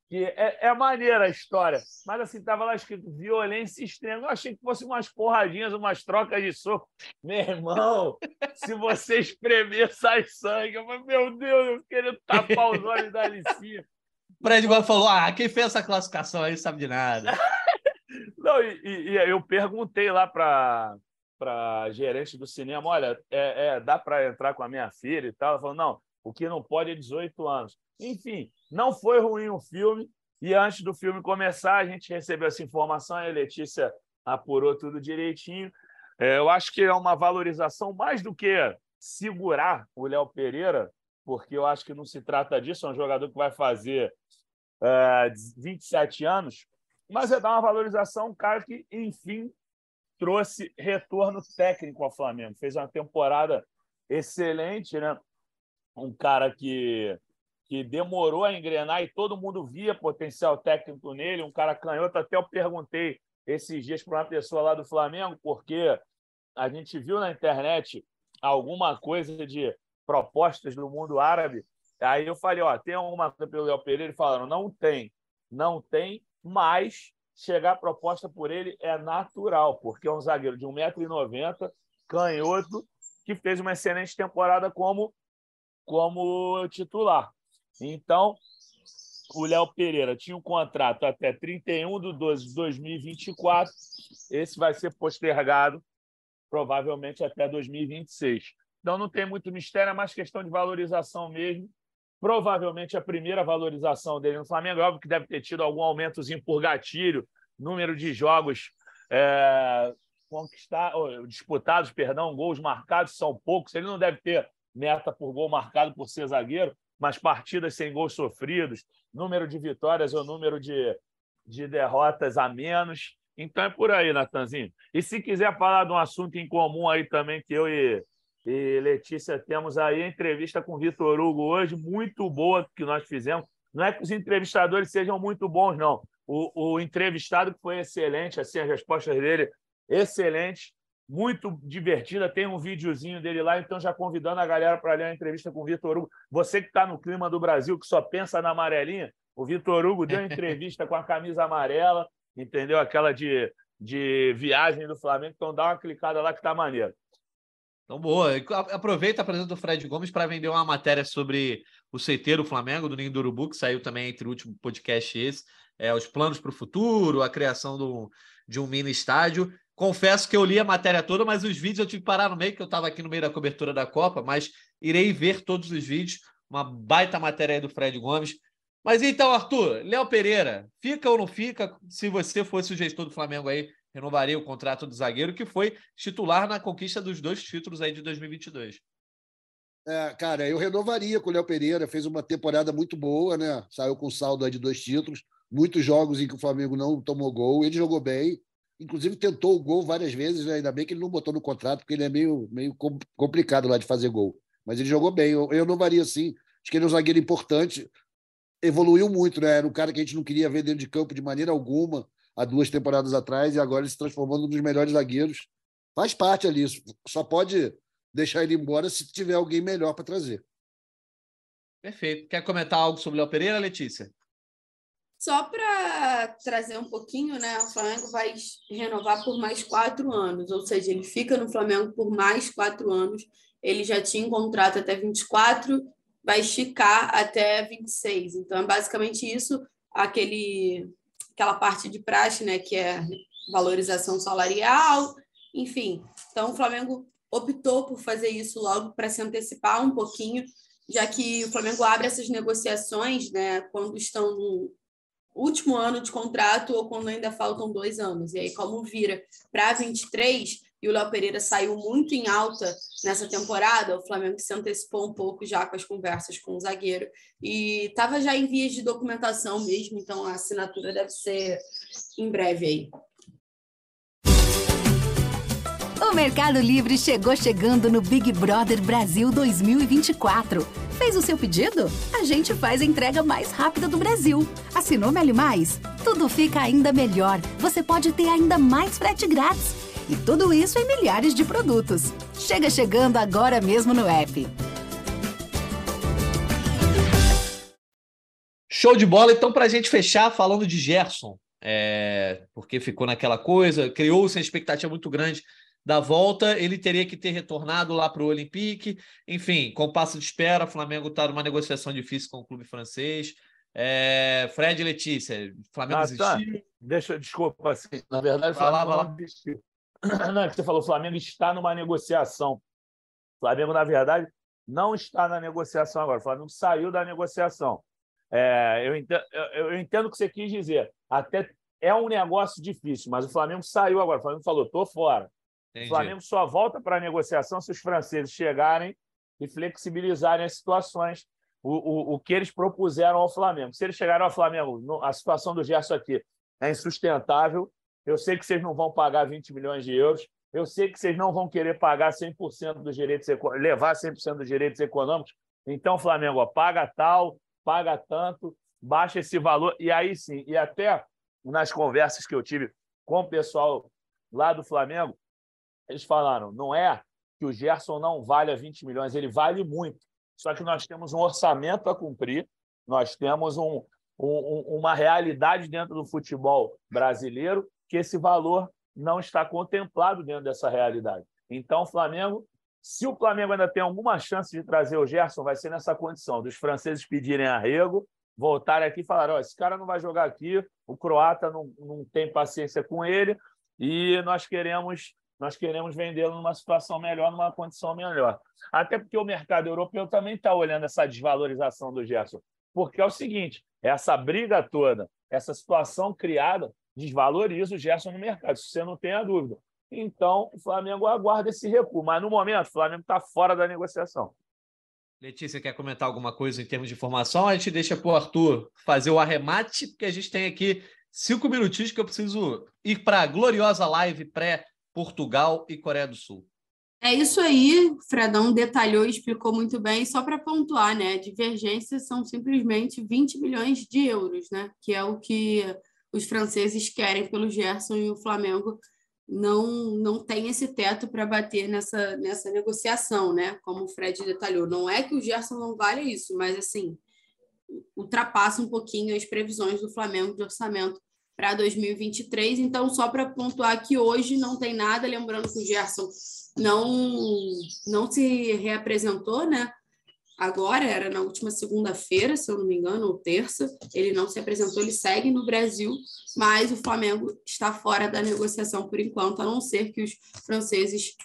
E: Que é, é maneira a história, mas assim, tava lá escrito violência extrema. Eu achei que fosse umas porradinhas, umas trocas de soco. Meu irmão, se você espremer, sai sangue. Eu falei, meu Deus, eu queria tapar os olhos da Alicinha. [laughs]
B: Fred Gomes falou: ah, quem fez essa classificação aí sabe de nada. [laughs]
E: Não, e, e- e eu perguntei lá para para gerente do cinema, olha, é, é, dá para entrar com a minha filha e tal? Ela falou, não, o que não pode é 18 anos. Enfim, não foi ruim o filme, e antes do filme começar, a gente recebeu essa informação, e a Letícia apurou tudo direitinho. É, eu acho que é uma valorização mais do que segurar o Léo Pereira, porque eu acho que não se trata disso, é um jogador que vai fazer é, 27 anos, mas é dar uma valorização um cara que, enfim, trouxe retorno técnico ao Flamengo. Fez uma temporada excelente, né? Um cara que, que demorou a engrenar e todo mundo via potencial técnico nele, um cara canhoto. Até eu perguntei esses dias para uma pessoa lá do Flamengo, porque a gente viu na internet alguma coisa de propostas do mundo árabe. Aí eu falei, ó, tem alguma coisa pelo Léo Pereira? Eles falaram, não tem, não tem, mas chegar a proposta por ele é natural, porque é um zagueiro de 1,90m, canhoto, que fez uma excelente temporada como, como titular. Então, o Léo Pereira tinha um contrato até 31 de 12 de 2024. Esse vai ser postergado, provavelmente até 2026. Então, não tem muito mistério, é mais questão de valorização mesmo. Provavelmente a primeira valorização dele no Flamengo, é óbvio que deve ter tido algum aumentozinho por gatilho, número de jogos é, conquistar, ou, disputados, perdão, gols marcados são poucos. Ele não deve ter meta por gol marcado por ser zagueiro, mas partidas sem gols sofridos, número de vitórias ou número de, de derrotas a menos. Então é por aí, Natanzinho. E se quiser falar de um assunto em comum aí também, que eu e, e Letícia temos aí, a entrevista com o Vitor Hugo hoje, muito boa que nós fizemos. Não é que os entrevistadores sejam muito bons, não. O, o entrevistado foi excelente, assim, as respostas dele excelentes muito divertida. Tem um videozinho dele lá, então já convidando a galera para ler a entrevista com o Vitor Hugo. Você que está no clima do Brasil, que só pensa na amarelinha, o Vitor Hugo deu [laughs] entrevista com a camisa amarela, entendeu? Aquela de, de viagem do Flamengo. Então dá uma clicada lá que tá maneiro.
B: Então, boa. Aproveita a presença do Fred Gomes para vender uma matéria sobre o Seiteiro Flamengo, do Ninho do Urubu, que saiu também entre o último podcast e esse. É, os planos para o futuro, a criação do, de um mini estádio. Confesso que eu li a matéria toda, mas os vídeos eu tive que parar no meio, que eu estava aqui no meio da cobertura da Copa, mas irei ver todos os vídeos. Uma baita matéria aí do Fred Gomes. Mas então, Arthur, Léo Pereira, fica ou não fica? Se você fosse o gestor do Flamengo aí, renovaria o contrato do zagueiro, que foi titular na conquista dos dois títulos aí de 2022.
D: É, cara, eu renovaria com o Léo Pereira, fez uma temporada muito boa, né? Saiu com saldo de dois títulos, muitos jogos em que o Flamengo não tomou gol, ele jogou bem, inclusive tentou o gol várias vezes, né? ainda bem que ele não botou no contrato, porque ele é meio, meio complicado lá de fazer gol. Mas ele jogou bem, eu, eu não varia assim. Acho que ele é um zagueiro importante, evoluiu muito, né? Era um cara que a gente não queria ver dentro de campo de maneira alguma há duas temporadas atrás, e agora ele se transformou num dos melhores zagueiros. Faz parte ali, só pode deixar ele embora se tiver alguém melhor para trazer.
B: Perfeito. Quer comentar algo sobre o Léo Pereira, Letícia?
C: Só para trazer um pouquinho, né? O Flamengo vai renovar por mais quatro anos, ou seja, ele fica no Flamengo por mais quatro anos. Ele já tinha um contrato até 24, vai esticar até 26. Então, é basicamente isso, aquele, aquela parte de praxe, né? Que é valorização salarial, enfim. Então, o Flamengo optou por fazer isso logo para se antecipar um pouquinho, já que o Flamengo abre essas negociações, né? Quando estão último ano de contrato ou quando ainda faltam dois anos. E aí, como vira para 23 e o Léo Pereira saiu muito em alta nessa temporada, o Flamengo se antecipou um pouco já com as conversas com o zagueiro e estava já em vias de documentação mesmo, então a assinatura deve ser em breve aí.
F: O Mercado Livre chegou chegando no Big Brother Brasil 2024. Fez o seu pedido? A gente faz a entrega mais rápida do Brasil. Assinou Meli Mais? Tudo fica ainda melhor. Você pode ter ainda mais frete grátis. E tudo isso em milhares de produtos. Chega chegando agora mesmo no app.
B: Show de bola. Então, para a gente fechar falando de Gerson, é, porque ficou naquela coisa, criou-se uma expectativa muito grande da volta, ele teria que ter retornado lá para o Olympique. Enfim, com passo de espera, o Flamengo está numa negociação difícil com o clube francês. É, Fred e Letícia, Flamengo ah, tá.
E: Deixa, desculpa, assim, na verdade, o Flamengo lá, não. [clears throat] Não, é que você falou, o Flamengo está numa negociação. O Flamengo, na verdade, não está na negociação agora. O Flamengo saiu da negociação. É, eu, entendo, eu, eu entendo o que você quis dizer. Até é um negócio difícil, mas o Flamengo saiu agora. O Flamengo falou: estou fora. Entendi. O Flamengo só volta para a negociação se os franceses chegarem e flexibilizarem as situações, o, o, o que eles propuseram ao Flamengo. Se eles chegaram ao Flamengo, a situação do Gerson aqui é insustentável. Eu sei que vocês não vão pagar 20 milhões de euros. Eu sei que vocês não vão querer pagar 100% dos direitos, levar 100% dos direitos econômicos. Então, Flamengo, ó, paga tal, paga tanto, baixa esse valor. E aí sim, e até nas conversas que eu tive com o pessoal lá do Flamengo, eles falaram, não é que o Gerson não vale 20 milhões, ele vale muito. Só que nós temos um orçamento a cumprir, nós temos um, um, uma realidade dentro do futebol brasileiro que esse valor não está contemplado dentro dessa realidade. Então, Flamengo, se o Flamengo ainda tem alguma chance de trazer o Gerson, vai ser nessa condição, dos franceses pedirem arrego, voltarem aqui e falar: oh, esse cara não vai jogar aqui, o croata não, não tem paciência com ele, e nós queremos nós queremos vendê-lo numa situação melhor, numa condição melhor. Até porque o mercado europeu também está olhando essa desvalorização do Gerson. Porque é o seguinte: essa briga toda, essa situação criada, desvaloriza o Gerson no mercado, se você não tem a dúvida. Então, o Flamengo aguarda esse recuo. Mas, no momento, o Flamengo está fora da negociação.
B: Letícia, quer comentar alguma coisa em termos de informação? A gente deixa para o Arthur fazer o arremate, porque a gente tem aqui cinco minutinhos que eu preciso ir para a gloriosa live pré-Portugal e Coreia do Sul.
C: É isso aí, Fredão detalhou e explicou muito bem. Só para pontuar, né? Divergências são simplesmente 20 milhões de euros, né? Que é o que os franceses querem pelo Gerson e o Flamengo não não tem esse teto para bater nessa, nessa negociação, né? Como o Fred detalhou. Não é que o Gerson não vale isso, mas assim ultrapassa um pouquinho as previsões do Flamengo de orçamento para 2023. Então, só para pontuar que hoje não tem nada, lembrando que o Gerson não não se reapresentou, né? Agora era na última segunda-feira, se eu não me engano, ou terça, ele não se apresentou, ele segue no Brasil, mas o Flamengo está fora da negociação por enquanto, a não ser que os franceses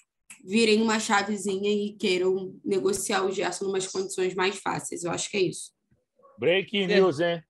C: virem uma chavezinha e queiram negociar o Gerson em umas condições mais fáceis. Eu acho que é isso.
E: Breaking news, hein?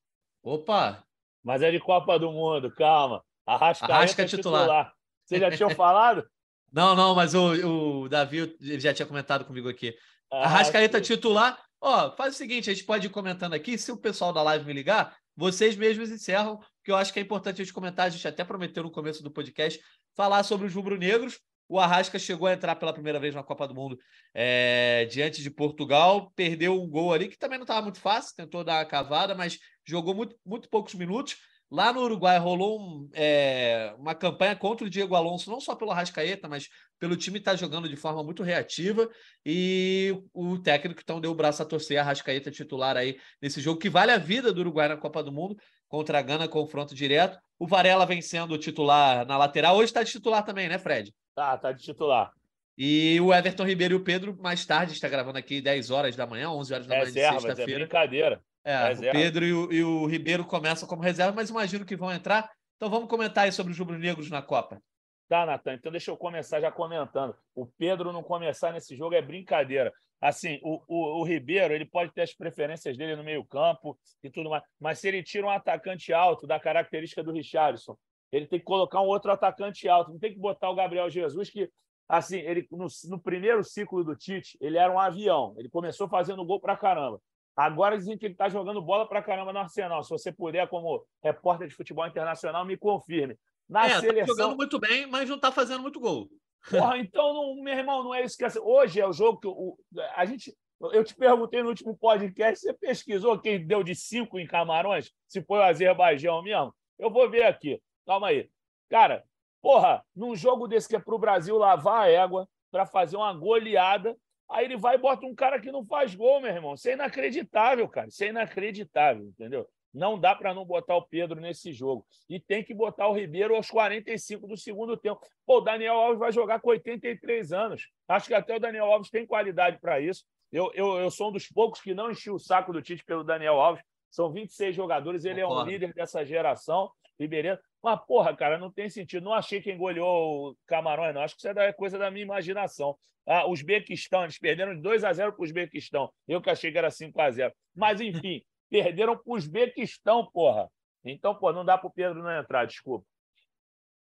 B: Opa!
E: Mas é de Copa do Mundo, calma. Arrascaeta
B: Arrasca é titular.
E: titular. Vocês já tinham [laughs] falado?
B: Não, não, mas o, o Davi ele já tinha comentado comigo aqui.
E: Ah,
B: Arrascaeta titular. Ó, faz o seguinte, a gente pode ir comentando aqui. Se o pessoal da live me ligar, vocês mesmos encerram, porque eu acho que é importante a gente comentar. A gente até prometeu no começo do podcast falar sobre os rubro-negros. O Arrasca chegou a entrar pela primeira vez na Copa do Mundo é, diante de Portugal, perdeu um gol ali que também não estava muito fácil, tentou dar uma cavada, mas jogou muito, muito poucos minutos. Lá no Uruguai rolou um, é, uma campanha contra o Diego Alonso, não só pelo Arrascaeta, mas pelo time estar tá jogando de forma muito reativa. E o técnico então deu o braço a torcer a Arrascaeta titular aí nesse jogo que vale a vida do Uruguai na Copa do Mundo contra a Gana, confronto direto. O Varela vem sendo titular na lateral. Hoje está de titular também, né, Fred?
E: Tá, tá de titular.
B: E o Everton Ribeiro e o Pedro, mais tarde, está gravando aqui 10 horas da manhã, 11 horas da manhã
E: Reserva,
B: de sexta-feira.
E: É brincadeira.
B: É, reserva. o Pedro e o, e o, Ribeiro começam como reserva, mas imagino que vão entrar. Então vamos comentar aí sobre os rubro-negros na Copa.
E: Tá, Natan. Então deixa eu começar já comentando. O Pedro não começar nesse jogo é brincadeira. Assim, o, o, o Ribeiro ele pode ter as preferências dele no meio-campo e tudo mais, mas se ele tira um atacante alto da característica do Richardson, ele tem que colocar um outro atacante alto. Não tem que botar o Gabriel Jesus, que assim, ele no, no primeiro ciclo do Tite, ele era um avião. Ele começou fazendo gol pra caramba. Agora dizem que ele está jogando bola para caramba no Arsenal. Se você puder, como repórter de futebol internacional, me confirme.
B: Na é, seleção. Tá jogando muito bem, mas não está fazendo muito gol.
E: Porra, então, não, meu irmão, não é isso que. É... Hoje é o jogo que o, a gente. Eu te perguntei no último podcast, você pesquisou quem deu de cinco em Camarões? Se foi o Azerbaijão mesmo? Eu vou ver aqui. Calma aí. Cara, porra, num jogo desse que é para o Brasil lavar a égua, para fazer uma goleada, Aí ele vai e bota um cara que não faz gol, meu irmão. Isso é inacreditável, cara. Isso é inacreditável, entendeu? Não dá para não botar o Pedro nesse jogo. E tem que botar o Ribeiro aos 45 do segundo tempo. Pô, o Daniel Alves vai jogar com 83 anos. Acho que até o Daniel Alves tem qualidade para isso. Eu, eu, eu sou um dos poucos que não enchi o saco do Tite pelo Daniel Alves. São 26 jogadores, ele é um líder dessa geração. Ribeirinho. Mas, porra, cara, não tem sentido. Não achei quem goleou o Camarões, não. Acho que isso é coisa da minha imaginação. Ah, Uzbequistão, eles perderam de 2 a 0 para o Uzbequistão. Eu que achei que era 5 a 0 Mas, enfim, [laughs] perderam para o Uzbequistão, porra. Então, pô, não dá para o Pedro não entrar, desculpa.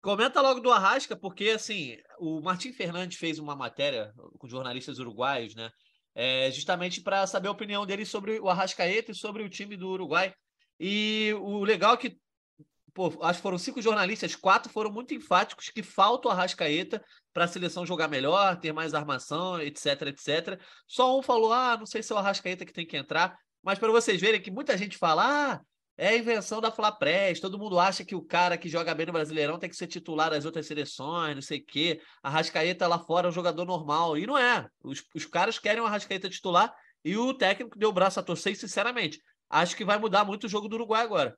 B: Comenta logo do Arrasca, porque assim, o Martim Fernandes fez uma matéria com jornalistas uruguaios, né? É, justamente para saber a opinião dele sobre o Arrascaeta e sobre o time do Uruguai. E o legal é que pô, acho que foram cinco jornalistas, quatro foram muito enfáticos que falta o Arrascaeta para a seleção jogar melhor, ter mais armação, etc, etc. Só um falou: ah, não sei se é o Arrascaeta que tem que entrar, mas para vocês verem que muita gente fala: ah, é a invenção da Flapress, todo mundo acha que o cara que joga bem no Brasileirão tem que ser titular das outras seleções, não sei o quê. A Arrascaeta lá fora é um jogador normal. E não é. Os, os caras querem o Arrascaeta titular e o técnico deu o braço a torcer sinceramente, acho que vai mudar muito o jogo do Uruguai agora.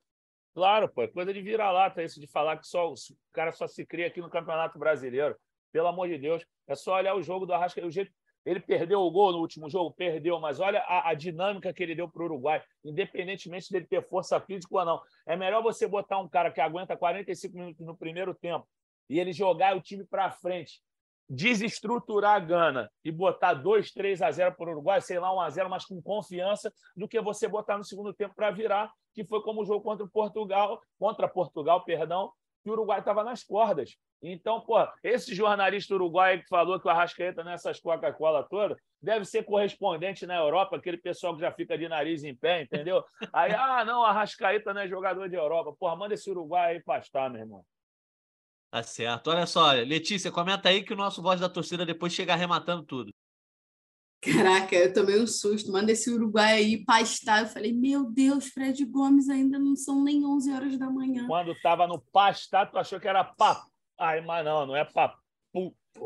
E: Claro, pô, é coisa de vira-lata isso de falar que só o cara só se cria aqui no Campeonato Brasileiro. Pelo amor de Deus, é só olhar o jogo do Arrasca, o jeito ele perdeu o gol no último jogo, perdeu, mas olha a, a dinâmica que ele deu para o Uruguai, independentemente dele ter força física ou não. É melhor você botar um cara que aguenta 45 minutos no primeiro tempo e ele jogar o time para frente desestruturar a Gana e botar 2, 3 a 0 para o Uruguai, sei lá, 1 a 0 mas com confiança, do que você botar no segundo tempo para virar, que foi como o jogo contra Portugal, contra Portugal, perdão, que o Uruguai estava nas cordas. Então, pô, esse jornalista uruguaio que falou que o Arrascaeta nessas Coca-Cola toda deve ser correspondente na Europa, aquele pessoal que já fica de nariz em pé, entendeu? Aí, ah, não, Arrascaeta não é jogador de Europa. Porra, manda esse Uruguai aí pastar, meu irmão.
B: Tá certo. Olha só, Letícia, comenta aí que o nosso voz da torcida depois chega arrematando tudo.
C: Caraca, eu tomei um susto. Manda esse Uruguai aí pastar. Eu falei, meu Deus, Fred Gomes ainda não são nem 11 horas da manhã.
E: Quando tava no pastar, tu achou que era papo. Ai, mas não, não é papo.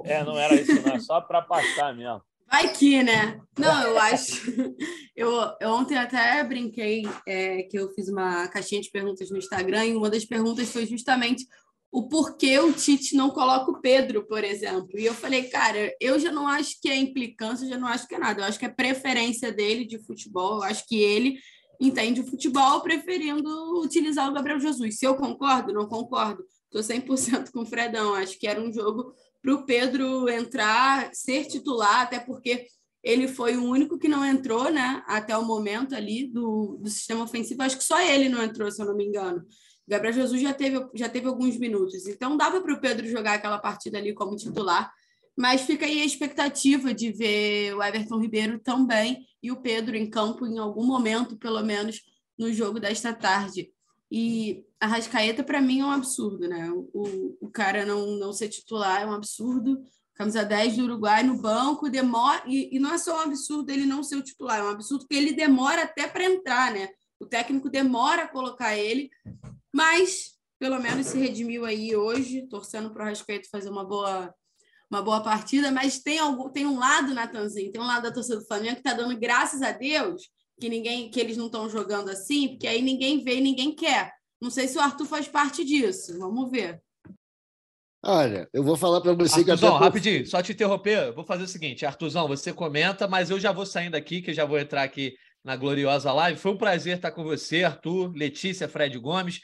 E: É, não era isso, não. É só para pastar mesmo.
C: Vai que, né? [laughs] Não, eu acho. [laughs] Eu, eu ontem até brinquei é, que eu fiz uma caixinha de perguntas no Instagram e uma das perguntas foi justamente o porquê o Tite não coloca o Pedro, por exemplo. E eu falei, cara, eu já não acho que é implicância, já não acho que é nada. Eu acho que é preferência dele de futebol. Eu acho que ele entende o futebol preferindo utilizar o Gabriel Jesus. Se eu concordo, não concordo. Estou 100% com o Fredão. Acho que era um jogo para o Pedro entrar, ser titular, até porque ele foi o único que não entrou, né? Até o momento ali do, do sistema ofensivo. Acho que só ele não entrou, se eu não me engano. Gabriel Jesus já teve, já teve alguns minutos, então dava para o Pedro jogar aquela partida ali como titular, mas fica aí a expectativa de ver o Everton Ribeiro também e o Pedro em campo em algum momento, pelo menos no jogo desta tarde. E a Rascaeta, para mim, é um absurdo, né? O, o cara não, não ser titular é um absurdo. Camisa 10 do Uruguai no banco, demora. E, e não é só um absurdo ele não ser o titular, é um absurdo que ele demora até para entrar, né? O técnico demora a colocar ele mas, pelo menos, se redimiu aí hoje, torcendo para o Rascaeta fazer uma boa, uma boa partida. Mas tem, algum, tem um lado, Natanzinho, tem um lado da torcida do Flamengo que está dando graças a Deus que ninguém que eles não estão jogando assim, porque aí ninguém vê e ninguém quer. Não sei se o Arthur faz parte disso. Vamos ver.
D: Olha, eu vou falar para você
B: Arthurzão, que até... rapidinho, só te interromper, vou fazer o seguinte, Artuzão, você comenta, mas eu já vou saindo aqui, que já vou entrar aqui na gloriosa live. Foi um prazer estar com você, Arthur, Letícia, Fred Gomes.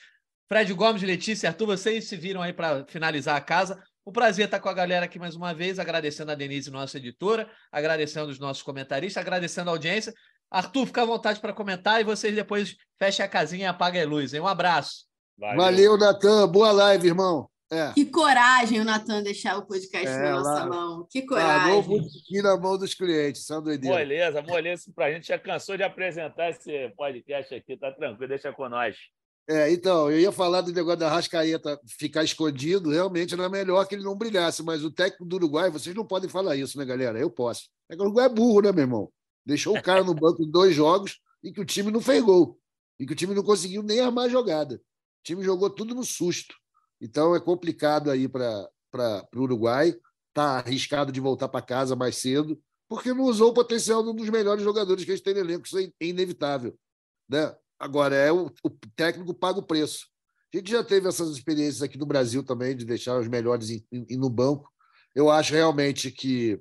B: Fred Gomes, Letícia, Arthur, vocês se viram aí para finalizar a casa. Um prazer estar com a galera aqui mais uma vez, agradecendo a Denise, nossa editora, agradecendo os nossos comentaristas, agradecendo a audiência. Arthur, fica à vontade para comentar e vocês depois fechem a casinha e apaguem a luz. Hein? Um abraço.
D: Valeu, Valeu Natan. Boa live, irmão.
C: É. Que coragem o Natan deixar o podcast é, na nossa lá, mão. Que coragem.
D: Parou o na mão dos clientes, são doideira.
E: Moleza, moleza para a gente. Já cansou de apresentar esse podcast aqui. Tá tranquilo, deixa com nós.
D: É, então, eu ia falar do negócio da Rascaeta ficar escondido, realmente era melhor que ele não brilhasse, mas o técnico do Uruguai, vocês não podem falar isso, né, galera? Eu posso. É que o Uruguai é burro, né, meu irmão? Deixou o cara no [laughs] banco em dois jogos e que o time não fez gol. E que o time não conseguiu nem armar a jogada. O time jogou tudo no susto. Então é complicado aí para o Uruguai. Está arriscado de voltar para casa mais cedo, porque não usou o potencial de um dos melhores jogadores que a gente tem no elenco. Isso é inevitável. Né? Agora, é o, o técnico paga o preço. A gente já teve essas experiências aqui no Brasil também, de deixar os melhores em, no banco. Eu acho realmente que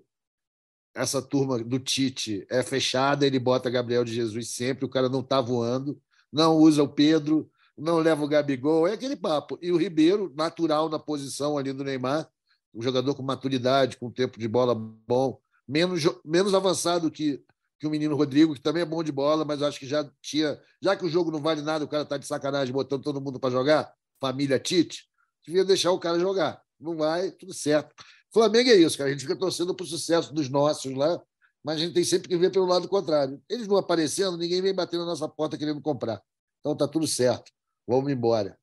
D: essa turma do Tite é fechada, ele bota Gabriel de Jesus sempre, o cara não está voando, não usa o Pedro, não leva o Gabigol, é aquele papo. E o Ribeiro, natural na posição ali do Neymar, um jogador com maturidade, com tempo de bola bom, menos, menos avançado que que o menino Rodrigo, que também é bom de bola, mas acho que já tinha. Já que o jogo não vale nada, o cara está de sacanagem botando todo mundo para jogar, família Tite, devia deixar o cara jogar. Não vai, tudo certo. Flamengo é isso, cara. A gente fica torcendo para o sucesso dos nossos lá, mas a gente tem sempre que ver pelo lado contrário. Eles não aparecendo, ninguém vem bater na nossa porta querendo comprar. Então tá tudo certo. Vamos embora.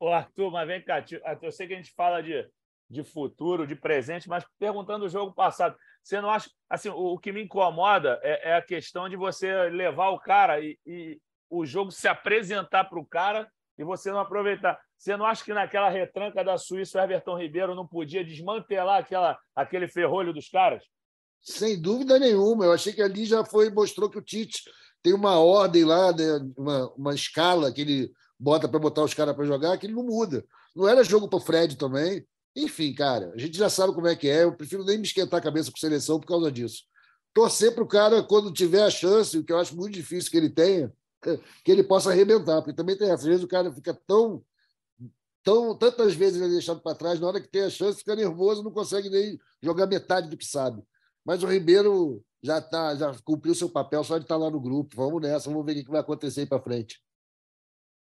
E: Ô, Arthur, mas vem cá, eu sei que a gente fala de, de futuro, de presente, mas perguntando o jogo passado. Você não acha. Assim, o, que me incomoda é, é, a questão de você levar o cara e, e o jogo se apresentar para o cara e você não aproveitar. Você não acha que naquela retranca da Suíça o Everton Ribeiro não podia desmantelar aquela, aquele ferrolho dos caras?
D: Sem dúvida nenhuma. Eu achei que ali já foi mostrou que o Tite tem uma ordem lá, né, uma, uma escala que ele bota para botar os caras para jogar, que ele não muda. Não era jogo para o Fred também. Enfim, cara, a gente já sabe como é que é. Eu prefiro nem me esquentar a cabeça com seleção por causa disso. Torcer para o cara, quando tiver a chance, o que eu acho muito difícil que ele tenha, [laughs] que ele possa arrebentar, porque também tem essa. Às vezes o cara fica tão. tão tantas vezes ele é deixado para trás, na hora que tem a chance, fica nervoso, não consegue nem jogar metade do que sabe. Mas o Ribeiro já tá, já cumpriu seu papel, só de estar tá lá no grupo. Vamos nessa, vamos ver o que vai acontecer para frente.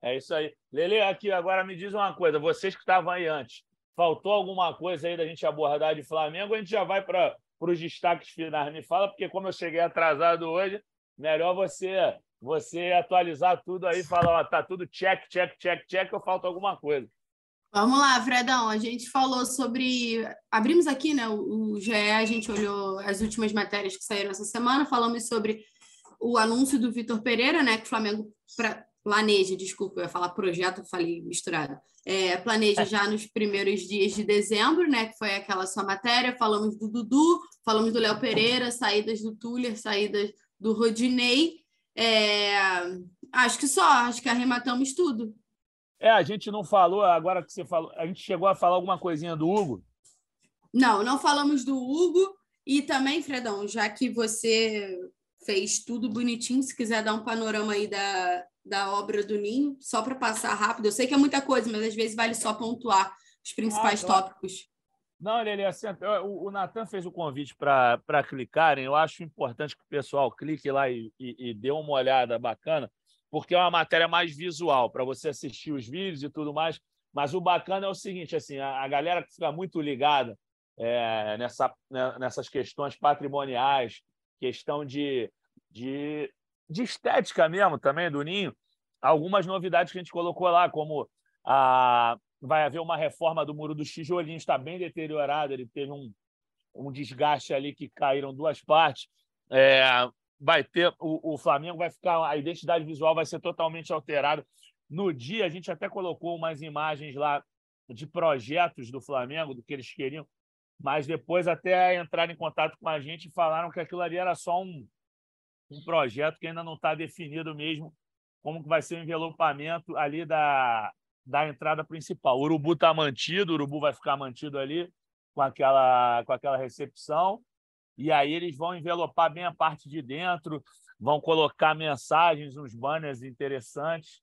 E: É isso aí. Lele, aqui agora me diz uma coisa, vocês que estavam aí antes, faltou alguma coisa aí da gente abordar de Flamengo? A gente já vai para os destaques finais. Me fala, porque como eu cheguei atrasado hoje, melhor você você atualizar tudo aí, falar, ó, tá tudo check, check, check, check, ou falta alguma coisa.
C: Vamos lá, Fredão. A gente falou sobre. Abrimos aqui, né? O GE, a gente olhou as últimas matérias que saíram essa semana. Falamos sobre o anúncio do Vitor Pereira, né? Que o Flamengo pra... planeja, desculpa, eu ia falar projeto, falei misturado. É, planeja já nos primeiros dias de dezembro, né? Que foi aquela sua matéria. Falamos do Dudu, falamos do Léo Pereira, saídas do Tuller, saídas do Rodinei. É... Acho que só, acho que arrematamos tudo.
E: É, a gente não falou, agora que você falou, a gente chegou a falar alguma coisinha do Hugo?
C: Não, não falamos do Hugo. E também, Fredão, já que você fez tudo bonitinho, se quiser dar um panorama aí da, da obra do Ninho, só para passar rápido. Eu sei que é muita coisa, mas às vezes vale só pontuar os principais ah, tópicos.
E: Não, Lili, assim, o, o Natan fez o convite para clicarem. Eu acho importante que o pessoal clique lá e, e, e dê uma olhada bacana porque é uma matéria mais visual, para você assistir os vídeos e tudo mais. Mas o bacana é o seguinte: assim, a, a galera que fica muito ligada é, nessa, né, nessas questões patrimoniais, questão de, de, de estética mesmo também do Ninho, algumas novidades que a gente colocou lá, como a, vai haver uma reforma do muro dos tijolinhos, está bem deteriorado, ele teve um, um desgaste ali que caíram duas partes. É, vai ter o, o Flamengo vai ficar a identidade visual vai ser totalmente alterada. No dia a gente até colocou umas imagens lá de projetos do Flamengo do que eles queriam, mas depois até entraram em contato com a gente e falaram que aquilo ali era só um, um projeto que ainda não está definido mesmo como que vai ser o envelopamento ali da, da entrada principal. O Urubu está mantido, o Urubu vai ficar mantido ali com aquela, com aquela recepção e aí eles vão envelopar bem a parte de dentro, vão colocar mensagens, uns banners interessantes.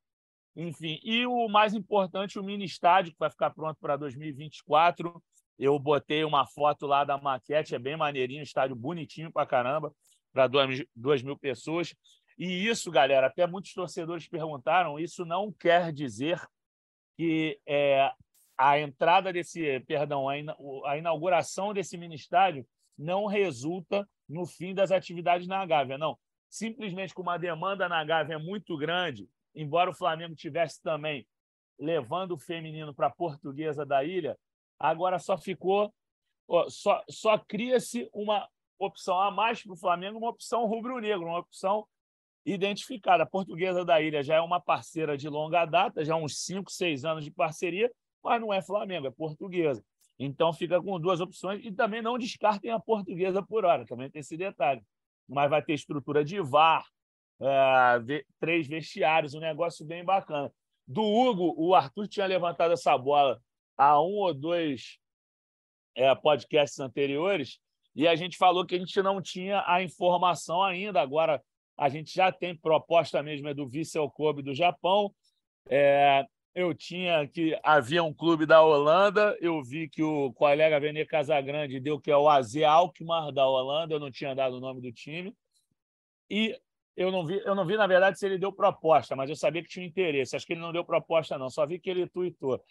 E: Enfim, e o mais importante, o mini estádio, que vai ficar pronto para 2024. Eu botei uma foto lá da maquete, é bem maneirinho, estádio bonitinho para caramba, para duas mil pessoas. E isso, galera, até muitos torcedores perguntaram, isso não quer dizer que é, a entrada desse, perdão, a inauguração desse mini estádio não resulta no fim das atividades na Gávea, não. Simplesmente com uma demanda na Gávea muito grande, embora o Flamengo tivesse também levando o feminino para a portuguesa da ilha, agora só ficou, só, só cria-se uma opção a mais para o Flamengo, uma opção rubro-negro, uma opção identificada. A portuguesa da ilha já é uma parceira de longa data, já uns 5, 6 anos de parceria, mas não é Flamengo, é portuguesa. Então fica com duas opções e também não descartem a portuguesa por hora, também tem esse detalhe. Mas vai ter estrutura de VAR, é, três vestiários, um negócio bem bacana. Do Hugo, o Arthur tinha levantado essa bola há um ou dois é, podcasts anteriores e a gente falou que a gente não tinha a informação ainda. Agora a gente já tem proposta mesmo é do Vissel Kobe do Japão. É, eu tinha que havia um clube da Holanda, eu vi que o colega Vene Casagrande deu que é o AZ Alkmaar da Holanda, eu não tinha dado o nome do time. E eu não vi, eu não vi na verdade se ele deu proposta, mas eu sabia que tinha interesse. Acho que ele não deu proposta não, só vi que ele tuitou.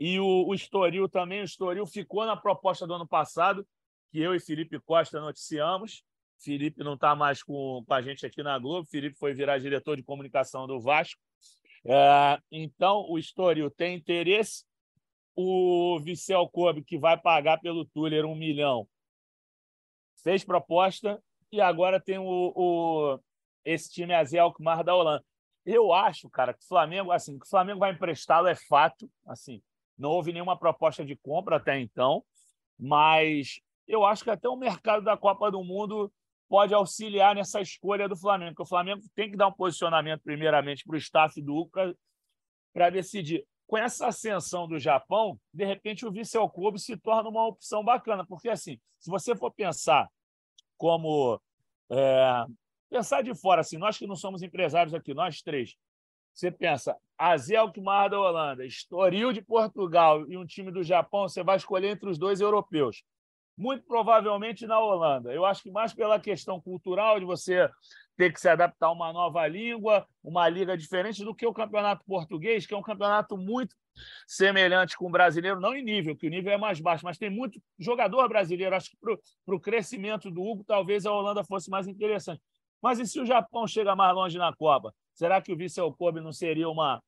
E: E o, o Estoril também, o Estoril ficou na proposta do ano passado, que eu e Felipe Costa noticiamos. Felipe não está mais com, com a gente aqui na Globo, Felipe foi virar diretor de comunicação do Vasco. É, então, o Estoril tem interesse. O Vicel Kobe, que vai pagar pelo Tuller um milhão, fez proposta e agora tem o, o esse time Azel Alkmaar da Holanda. Eu acho, cara, que o Flamengo, assim, que o Flamengo vai emprestá-lo é fato, assim, não houve nenhuma proposta de compra até então, mas eu acho que até o mercado da Copa do Mundo pode auxiliar nessa escolha do Flamengo, porque o Flamengo tem que dar um posicionamento, primeiramente, para o staff do Uca para decidir. Com essa ascensão do Japão, de repente o Vissel Kobe se torna uma opção bacana, porque assim, se você for pensar como é, pensar de fora, assim, nós que não somos empresários aqui, nós três, você pensa, Azel Kumar da Holanda, Estoril de Portugal e um time do Japão, você vai escolher entre os dois europeus muito provavelmente na Holanda. Eu acho que mais pela questão cultural de você ter que se adaptar a uma nova língua, uma liga diferente do que o campeonato português, que é um campeonato muito semelhante com o brasileiro, não em nível, que o nível é mais baixo, mas tem muito jogador brasileiro. Acho que para o crescimento do Hugo, talvez a Holanda fosse mais interessante. Mas e se o Japão chega mais longe na Copa? Será que o Vissel Kobe não seria uma,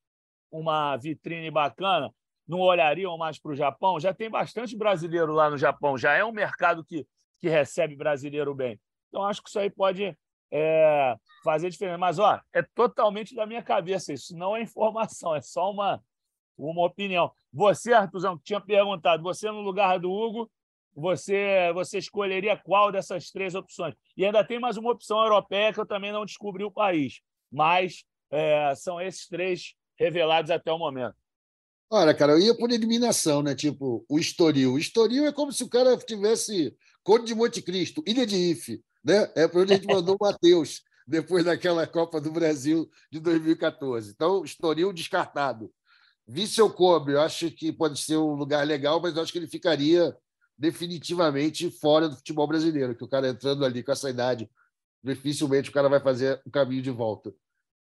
E: uma vitrine bacana? Não olhariam mais para o Japão? Já tem bastante brasileiro lá no Japão, já é um mercado que, que recebe brasileiro bem. Então, acho que isso aí pode é, fazer diferença. Mas, ó, é totalmente da minha cabeça. Isso não é informação, é só uma, uma opinião. Você, Artuzão, que tinha perguntado, você no lugar do Hugo, você, você escolheria qual dessas três opções? E ainda tem mais uma opção europeia que eu também não descobri o país mas é, são esses três revelados até o momento.
D: Olha, cara, eu ia por eliminação, né? Tipo, o Estoril. O Estoril é como se o cara tivesse Conde de Monte Cristo, Ilha de Ife, né? É para onde a gente [laughs] mandou o Matheus depois daquela Copa do Brasil de 2014. Então, Estoril descartado. Vissel Kobe, eu acho que pode ser um lugar legal, mas eu acho que ele ficaria definitivamente fora do futebol brasileiro, que o cara entrando ali com essa idade dificilmente o cara vai fazer o caminho de volta.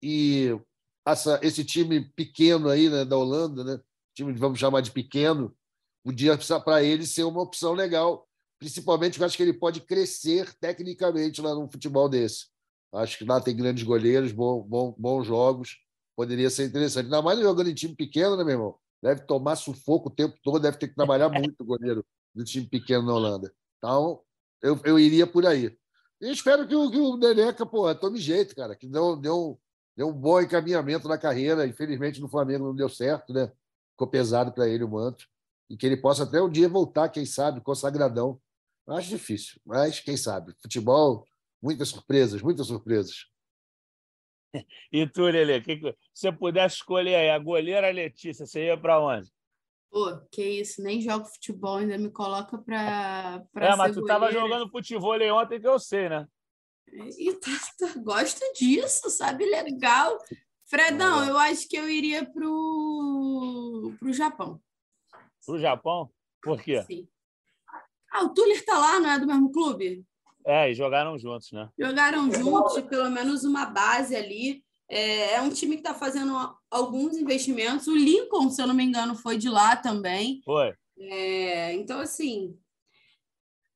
D: E essa, esse time pequeno aí né, da Holanda, né, time vamos chamar de pequeno, podia para ele ser uma opção legal, principalmente porque eu acho que ele pode crescer tecnicamente lá num futebol desse. Acho que lá tem grandes goleiros, bom, bom, bons jogos, poderia ser interessante. Ainda mais jogando em time pequeno, né, meu irmão? Deve tomar sufoco o tempo todo, deve ter que trabalhar [laughs] muito o goleiro do time pequeno na Holanda. Então, eu, eu iria por aí. E espero que o, que o Neneca, pô, tome jeito, cara, que deu, deu, deu um bom encaminhamento na carreira. Infelizmente, no Flamengo não deu certo, né? Ficou pesado para ele o manto. E que ele possa até um dia voltar, quem sabe, consagradão. Acho difícil, mas quem sabe. Futebol, muitas surpresas, muitas surpresas. [laughs]
E: E tu, Lele, que, se você pudesse escolher aí, a goleira Letícia, você ia para onde?
C: Pô, que isso, nem jogo futebol, ainda me coloca pra
E: é, mas tu estava jogando futebol ontem que eu sei, né?
C: E tá, tá, gosta disso, sabe? Legal. Fredão, eu acho que eu iria pro, pro Japão.
E: Pro Japão? Por quê?
C: Sim. Ah, o Tuller tá lá, não é do mesmo clube?
E: É, e jogaram juntos, né?
C: Jogaram juntos, pelo menos uma base ali. É, é um time que está fazendo alguns investimentos. O Lincoln, se eu não me engano, foi de lá também.
E: Foi.
C: É, então, assim,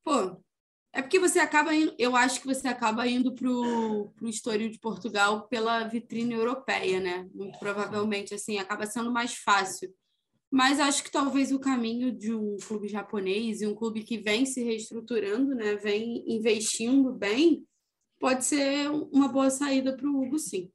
C: pô, é porque você acaba indo, eu acho que você acaba indo para o Estoril de Portugal pela vitrine europeia, né? Muito provavelmente, assim, acaba sendo mais fácil. Mas acho que talvez o caminho de um clube japonês e um clube que vem se reestruturando, né? Vem investindo bem, pode ser uma boa saída para o Hugo, sim.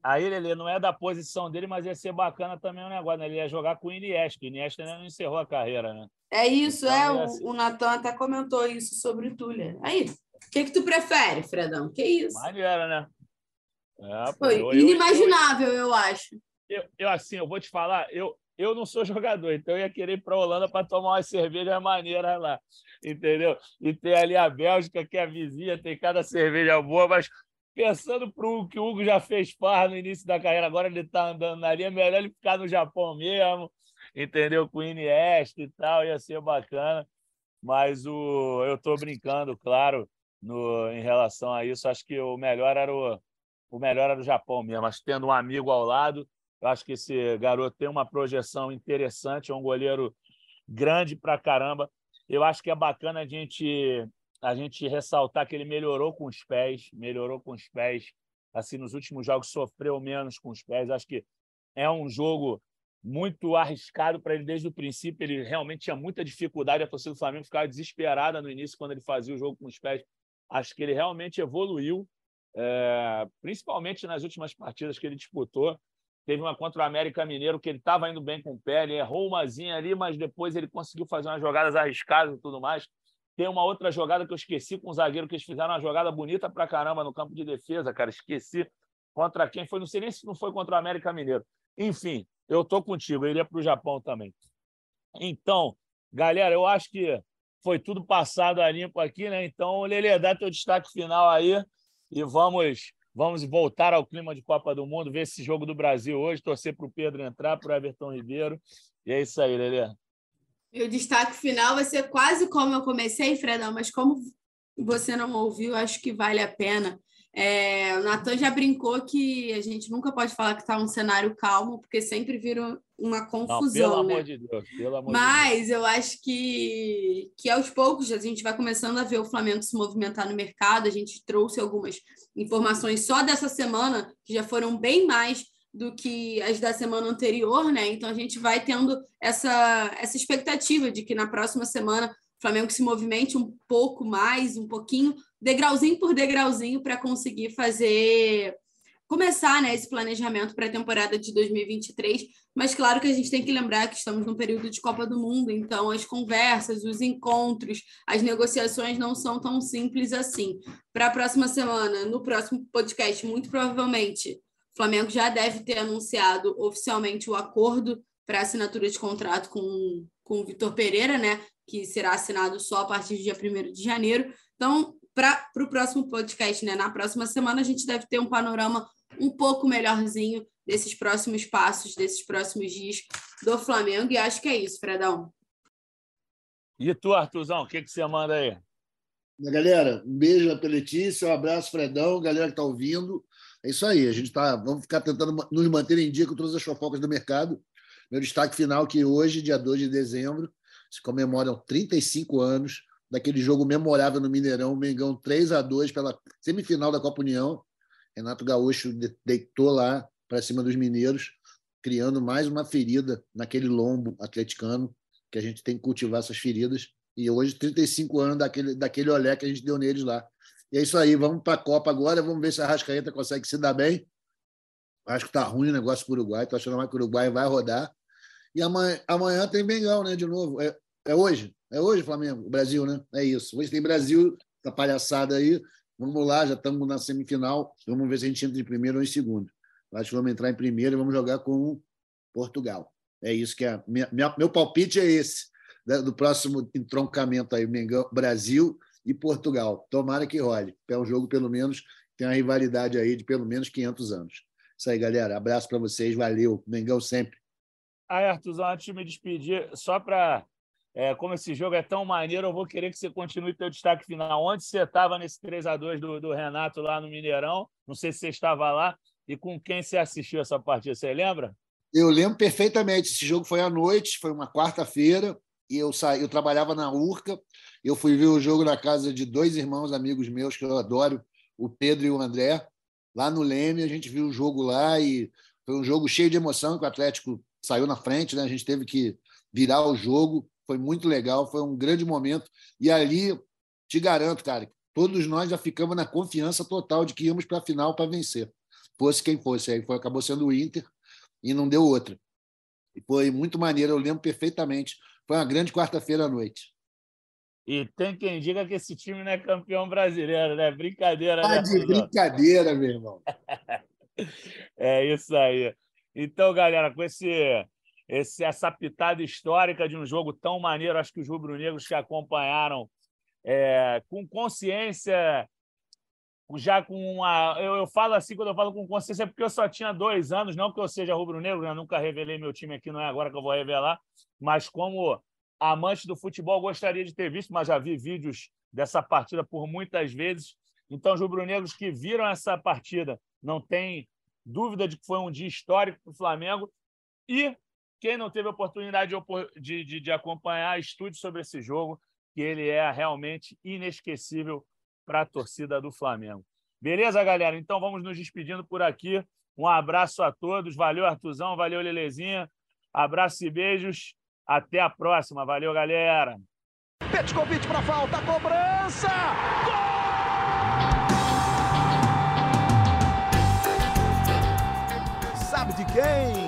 E: Aí ele não é da posição dele, mas ia ser bacana também o negócio, né? Ele ia jogar com o Iniesta. O Iniesta ainda não encerrou a carreira, né?
C: É isso, então, é. O, o Natan até comentou isso sobre o Tuller. Aí, o que, que tu prefere, Fredão? Que isso?
E: Maneira, né?
C: É, Foi eu, inimaginável, eu, eu, eu acho.
E: Eu, assim, eu vou te falar, eu, eu não sou jogador, então eu ia querer ir para a Holanda para tomar uma cerveja maneira lá, entendeu? E ter ali a Bélgica, que é a vizinha, tem cada cerveja boa, mas pensando para o que o Hugo já fez par no início da carreira, agora ele está andando linha, é melhor ele ficar no Japão mesmo, entendeu? Com o Iniesta e tal, ia ser bacana. Mas o, eu estou brincando, claro, no, em relação a isso. Acho que o melhor era o, o melhor era o Japão mesmo. Mas tendo um amigo ao lado, eu acho que esse garoto tem uma projeção interessante, é um goleiro grande pra caramba. Eu acho que é bacana a gente a gente ressaltar que ele melhorou com os pés, melhorou com os pés. Assim, nos últimos jogos sofreu menos com os pés. Acho que é um jogo muito arriscado para ele desde o princípio. Ele realmente tinha muita dificuldade. A torcida do Flamengo ficava desesperada no início quando ele fazia o jogo com os pés. Acho que ele realmente evoluiu, é, principalmente nas últimas partidas que ele disputou. Teve uma contra o América Mineiro que ele estava indo bem com o pé, ele errou umazinha ali, mas depois ele conseguiu fazer umas jogadas arriscadas e tudo mais. Tem uma outra jogada que eu esqueci com o zagueiro, que eles fizeram uma jogada bonita pra caramba no campo de defesa, cara. Esqueci contra quem foi. Não sei nem se não foi contra o América Mineiro. Enfim, eu tô contigo. Ele é para o Japão também. Então, galera, eu acho que foi tudo passado a limpo aqui, né? Então, Lele, dá teu destaque final aí e vamos vamos voltar ao clima de Copa do Mundo, ver esse jogo do Brasil hoje, torcer para o Pedro entrar, para o Everton Ribeiro. E é isso aí, Lele.
C: Meu destaque final vai ser quase como eu comecei, Fredão, mas como você não ouviu, acho que vale a pena. É, o Natan já brincou que a gente nunca pode falar que está um cenário calmo, porque sempre vira uma confusão. Não,
E: pelo
C: né?
E: amor de Deus, pelo amor
C: Mas
E: de Deus.
C: eu acho que, que aos poucos a gente vai começando a ver o Flamengo se movimentar no mercado. A gente trouxe algumas informações só dessa semana, que já foram bem mais do que as da semana anterior, né? Então a gente vai tendo essa, essa expectativa de que na próxima semana o Flamengo se movimente um pouco mais, um pouquinho, degrauzinho por degrauzinho, para conseguir fazer começar né, esse planejamento para a temporada de 2023. Mas claro que a gente tem que lembrar que estamos num período de Copa do Mundo, então as conversas, os encontros, as negociações não são tão simples assim. Para a próxima semana, no próximo podcast, muito provavelmente, o Flamengo já deve ter anunciado oficialmente o acordo para assinatura de contrato com, com o Vitor Pereira, né? Que será assinado só a partir do dia 1 de janeiro. Então, para o próximo podcast, né? Na próxima semana, a gente deve ter um panorama um pouco melhorzinho desses próximos passos, desses próximos dias do Flamengo. E acho que é isso, Fredão.
E: E tu, Artuzão, o que, que você manda aí?
D: Galera, um beijo para Letícia, um abraço, Fredão, galera que está ouvindo. É isso aí, a gente tá. Vamos ficar tentando nos manter em dia com todas as fofocas do mercado. Meu destaque final que hoje, dia 2 de dezembro, se comemoram 35 anos daquele jogo memorável no Mineirão, Mengão 3 a 2 pela semifinal da Copa União. Renato Gaúcho deitou lá para cima dos mineiros, criando mais uma ferida naquele lombo atleticano, que a gente tem que cultivar essas feridas. E hoje, 35 anos daquele, daquele olé que a gente deu neles lá. E é isso aí, vamos para a Copa agora, vamos ver se a Rascaeta consegue se dar bem. Acho que está ruim o negócio para o Uruguai, estou achando mais que o Uruguai vai rodar. E amanhã, amanhã tem Bengão, né? De novo. É, é hoje? É hoje, Flamengo? Brasil, né? É isso. Hoje tem Brasil, essa palhaçada aí. Vamos lá, já estamos na semifinal. Vamos ver se a gente entra em primeiro ou em segundo. Acho que vamos entrar em primeiro e vamos jogar com Portugal. É isso que é. Minha, minha, meu palpite é esse, né, do próximo entroncamento aí, Mengão, Brasil e Portugal. Tomara que role. É um jogo, pelo menos, tem uma rivalidade aí de pelo menos 500 anos. Isso aí, galera. Abraço para vocês. Valeu. Mengão sempre.
E: Aí, Arthur, antes de me despedir, só para. É, como esse jogo é tão maneiro, eu vou querer que você continue teu destaque final. Onde você estava nesse 3 a 2 do, do Renato lá no Mineirão? Não sei se você estava lá. E com quem você assistiu essa partida? Você lembra?
D: Eu lembro perfeitamente. Esse jogo foi à noite, foi uma quarta-feira, e eu saí, eu trabalhava na Urca. Eu fui ver o jogo na casa de dois irmãos amigos meus que eu adoro, o Pedro e o André, lá no Leme. A gente viu o jogo lá e foi um jogo cheio de emoção que o Atlético saiu na frente, né? A gente teve que virar o jogo, foi muito legal, foi um grande momento. E ali, te garanto, cara, todos nós já ficamos na confiança total de que íamos para a final para vencer. Fosse quem fosse, aí foi acabou sendo o Inter e não deu outra. E foi muito maneiro, eu lembro perfeitamente. Foi uma grande quarta-feira à noite.
E: E tem quem diga que esse time não é campeão brasileiro, né? Brincadeira,
D: ah,
E: né?
D: de brincadeira, meu irmão. [laughs]
E: é isso aí. Então, galera, com esse, esse, essa pitada histórica de um jogo tão maneiro, acho que os rubro-negros que acompanharam é, com consciência, já com uma. Eu, eu, falo assim quando eu falo com consciência, porque eu só tinha dois anos, não que eu seja rubro-negro, né? nunca revelei meu time aqui, não é agora que eu vou revelar, mas como amante do futebol, gostaria de ter visto, mas já vi vídeos dessa partida por muitas vezes. Então, os rubro-negros que viram essa partida não têm dúvida de que foi um dia histórico para o Flamengo. E quem não teve oportunidade de, de, de acompanhar, estude sobre esse jogo, que ele é realmente inesquecível para a torcida do Flamengo. Beleza, galera? Então vamos nos despedindo por aqui. Um abraço a todos. Valeu, Artuzão. Valeu, Lelezinha. Abraço e beijos. Até a próxima. Valeu, galera.
G: Petkovic para falta, cobrança! Gol! Sabe de quem?